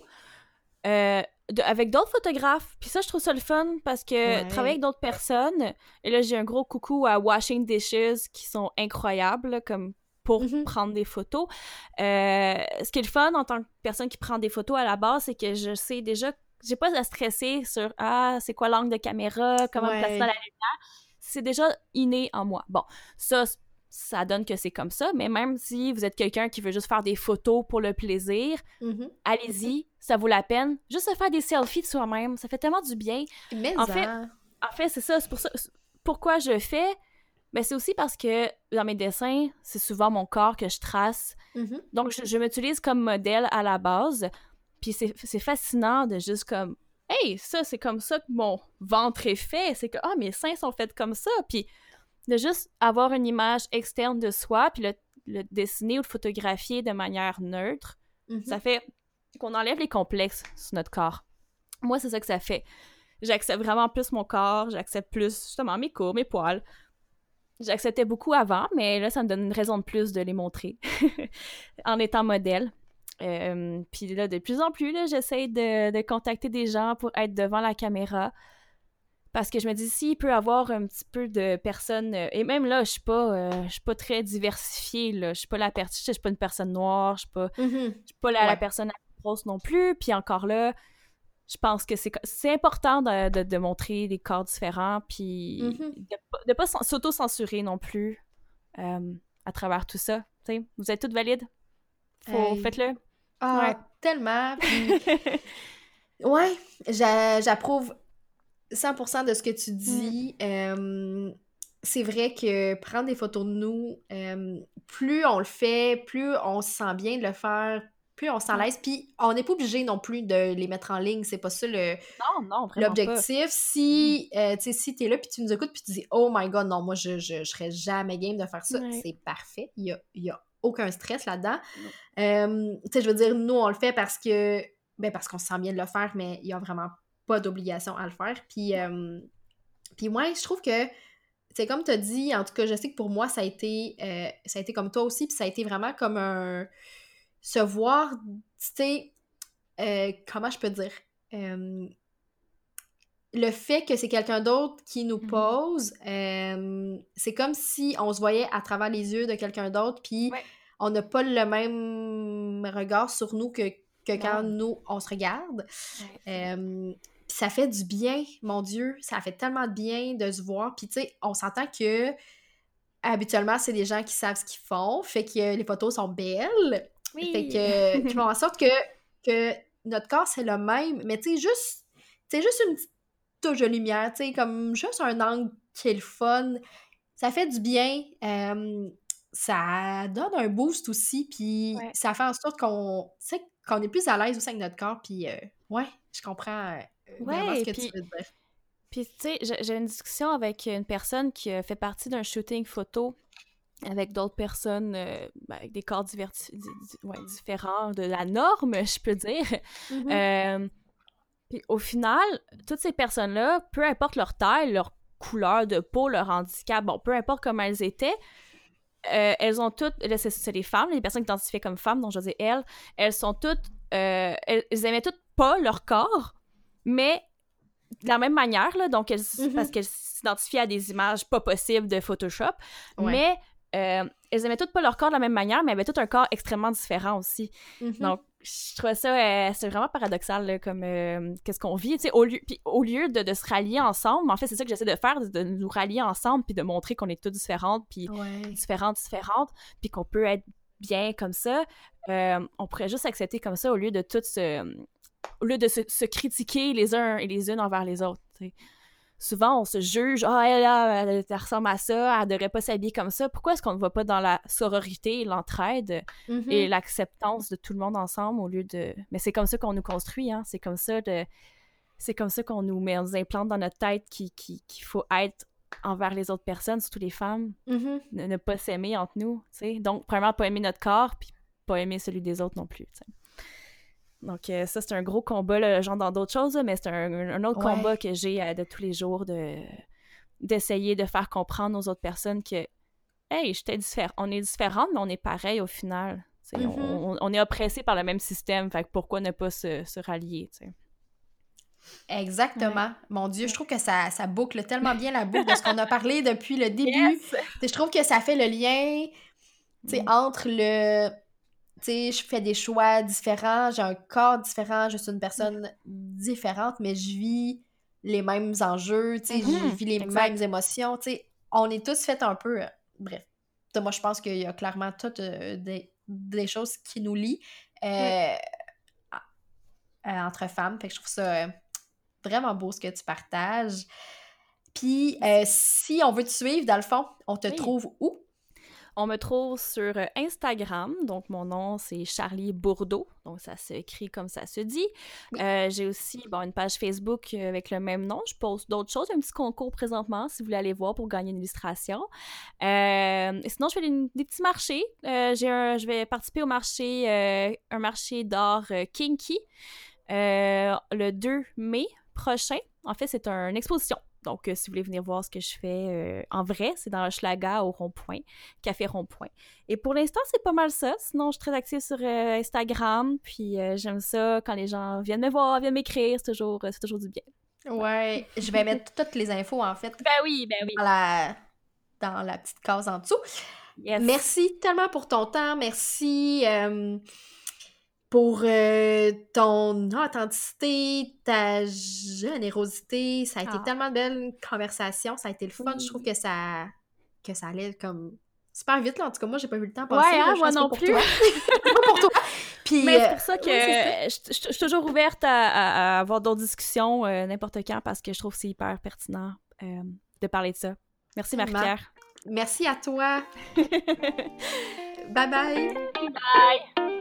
euh, avec d'autres photographes. Puis ça, je trouve ça le fun parce que travailler avec d'autres personnes, et là, j'ai un gros coucou à Washing Dishes qui sont incroyables comme pour mm-hmm. prendre des photos. Euh, ce qui est le fun en tant que personne qui prend des photos à la base, c'est que je sais déjà, j'ai pas à stresser sur ah, c'est quoi l'angle de caméra, comment placer la lumière. C'est déjà inné en moi. Bon, ça, ça donne que c'est comme ça, mais même si vous êtes quelqu'un qui veut juste faire des photos pour le plaisir, mm-hmm. allez-y, ça vaut la peine. Juste se faire des selfies de soi-même, ça fait tellement du bien. Mais en fait, en fait, c'est ça, c'est pour ça pourquoi je fais mais c'est aussi parce que dans mes dessins, c'est souvent mon corps que je trace. Mm-hmm. Donc je, m'utilise comme modèle à la base. Puis c'est fascinant de juste comme Hey, ça, c'est comme ça que mon ventre est fait. C'est que Ah, mes seins sont faits comme ça. Puis de juste avoir une image externe de soi, puis le, dessiner ou le photographier de manière neutre, mhm. ça fait qu'on enlève les complexes sur notre corps. Moi, c'est ça que ça fait. J'accepte vraiment plus mon corps, j'accepte plus justement mes cours, mes poils. J'acceptais beaucoup avant, mais là, ça me donne une raison de plus de les montrer en étant modèle. Euh, puis là, de plus en plus, j'essaie de, de, contacter des gens pour être devant la caméra, parce que je me dis, s'il peut avoir un petit peu de personnes, euh, et même là, je suis pas, euh, je suis pas très diversifiée, là. Je suis pas la personne, je suis pas une personne noire, je suis pas, mm-hmm. suis pas la, personne grosse non plus. Puis encore là, je pense que c'est important de, de, montrer des corps différents, puis mm-hmm. de, de, pas s'auto-censurer non plus euh, à travers tout ça. vous êtes toutes valides? Faites-le. Ah, tellement. ouais, j'approuve 100% de ce que tu mm. dis. Euh, c'est vrai que prendre des photos de nous, euh, plus on le fait, plus on se sent bien de le faire, plus on s'en laisse. Puis on n'est pas obligé non plus de les mettre en ligne. C'est pas ça le, l'objectif. Si, mm. euh, si tu es là, puis tu nous écoutes, puis tu dis Oh my god, non, moi je, je, serais jamais game de faire ça, c'est parfait. Il y a, y a, aucun stress là-dedans. tu sais, je veux dire, nous on le fait parce que. Ben, parce qu'on se sent bien de le faire, mais il y a vraiment pas d'obligation à le faire. Puis, euh, puis moi, je trouve que c'est comme tu as dit, en tout cas, je sais que pour moi, ça a été, euh, ça a été comme toi aussi, puis ça a été vraiment comme un. Se voir, tu sais, euh, comment je peux dire? le fait que c'est quelqu'un d'autre qui nous mm-hmm. pose, c'est comme si on se voyait à travers les yeux de quelqu'un d'autre, puis on n'a pas le même regard sur nous que, que quand nous, on se regarde ça fait du bien, mon Dieu. Ça fait tellement de bien de se voir. Puis, tu sais, on s'entend que habituellement, c'est des gens qui savent ce qu'ils font. Fait que les photos sont belles. Oui. Fait que, font en sorte que, que notre corps, c'est le même. Mais, tu sais, juste, c'est juste une petite touche de lumière, tu sais, comme juste un angle qui est le fun. Ça fait du bien. Euh, ça donne un boost aussi. Puis, ça fait en sorte qu'on, qu'on est plus à l'aise aussi avec notre corps. Puis, euh, ouais, je comprends euh, ouais, puis, Puis, tu sais, j'ai une discussion avec une personne qui fait partie d'un shooting photo avec d'autres personnes euh, ben, avec des corps différents de la norme, je peux dire. Mm-hmm. Euh, puis au final, toutes ces personnes-là, peu importe leur taille, leur couleur de peau, leur handicap, bon, peu importe comment elles étaient, euh, elles ont toutes, c'est des femmes, les personnes identifiées comme femmes, dont je dis elles, elles sont toutes, elles, elles aimaient toutes pas leur corps, mais de la même manière, là, donc mm-hmm. parce qu'elles s'identifient à des images pas possibles de Photoshop, mais euh, elles aimaient toutes pas leur corps de la même manière, mais elles avaient tout un corps extrêmement différent aussi. Mm-hmm. Donc, je trouvais ça, euh, c'est vraiment paradoxal, comme euh, qu'est-ce qu'on vit, tu sais, au lieu, au lieu de, de, se rallier ensemble, en fait, c'est ça que j'essaie de faire, de nous rallier ensemble, puis de montrer qu'on est toutes différentes, puis différentes, différentes, puis qu'on peut être bien comme ça, on pourrait juste accepter comme ça au lieu de tout se au lieu de se, critiquer les uns et les unes envers les autres. Souvent, on se juge, ah, elle, elle, ressemble à ça, elle devrait pas s'habiller comme ça. Pourquoi est-ce qu'on ne va pas dans la sororité, l'entraide mm-hmm. et l'acceptance de tout le monde ensemble au lieu de. Mais c'est comme ça qu'on nous construit, hein? C'est comme ça de. C'est comme ça qu'on nous met, on nous implante dans notre tête qu'il faut être envers les autres personnes, surtout les femmes, mm-hmm. ne, pas s'aimer entre nous, tu Donc, premièrement, pas aimer notre corps, puis pas aimer celui des autres non plus, donc, euh, ça, c'est un gros combat, là, genre dans d'autres choses, mais c'est un, autre combat que j'ai euh, de tous les jours de d'essayer de faire comprendre aux autres personnes que, hey, je différent. On est différentes, mais on est pareil au final. Mm-hmm. on, est oppressé par le même système, fait pourquoi ne pas se, se rallier, Exactement. Mon Dieu, je trouve que ça, ça boucle tellement bien la boucle de ce qu'on a parlé depuis le début. Je trouve que ça fait le lien mm. entre le. Sais, je fais des choix différents, j'ai un corps différent, je suis une personne différente, mais je vis les mêmes enjeux, tu sais, je mm-hmm. vis les mêmes émotions. Tu sais, on est tous faits un peu. Euh, bref. Moi, je pense qu'il y a clairement toutes euh, des, des, choses qui nous lient euh, entre femmes. Fait que je trouve ça vraiment beau ce que tu partages. Puis, euh, si on veut te suivre, dans le fond, on te trouve où? On me trouve sur euh, Instagram, donc mon nom c'est Charlie Bourdeau, donc ça s'écrit comme ça se dit. Euh, j'ai aussi bon, une page Facebook avec le même nom. Je poste d'autres choses, un petit concours présentement si vous voulez aller voir pour gagner une illustration. sinon, je fais des, petits marchés. j'ai je vais participer au marché, un marché d'art kinky le 2 mai prochain. En fait, c'est une exposition. Donc, euh, si vous voulez venir voir ce que je fais euh, en vrai, c'est dans Schlaga au rond-point, Café Rond-Point. Et pour l'instant, c'est pas mal ça. Sinon, je suis très active sur euh, Instagram, puis j'aime ça quand les gens viennent me voir, viennent m'écrire, c'est toujours, toujours du bien. Ouais, je vais mettre toutes les infos, en fait. Ben oui, ben oui. Dans la, dans la petite case en dessous. Merci tellement pour ton temps, merci pour euh, ton authenticité, ta générosité. Ça a été ah. tellement de belles conversations. Ça a été le fun. Je trouve que ça, que ça allait comme super vite. Là. En tout cas, moi, j'ai pas vu le temps passer. Ouais, hein, moi non plus. pour toi. Puis, Mais c'est pour ça euh, que je, suis toujours ouverte à, avoir d'autres discussions euh, n'importe quand parce que je trouve que c'est hyper pertinent de parler de ça. Merci, Marie-Pierre. Merci à toi. bye bye. Bye.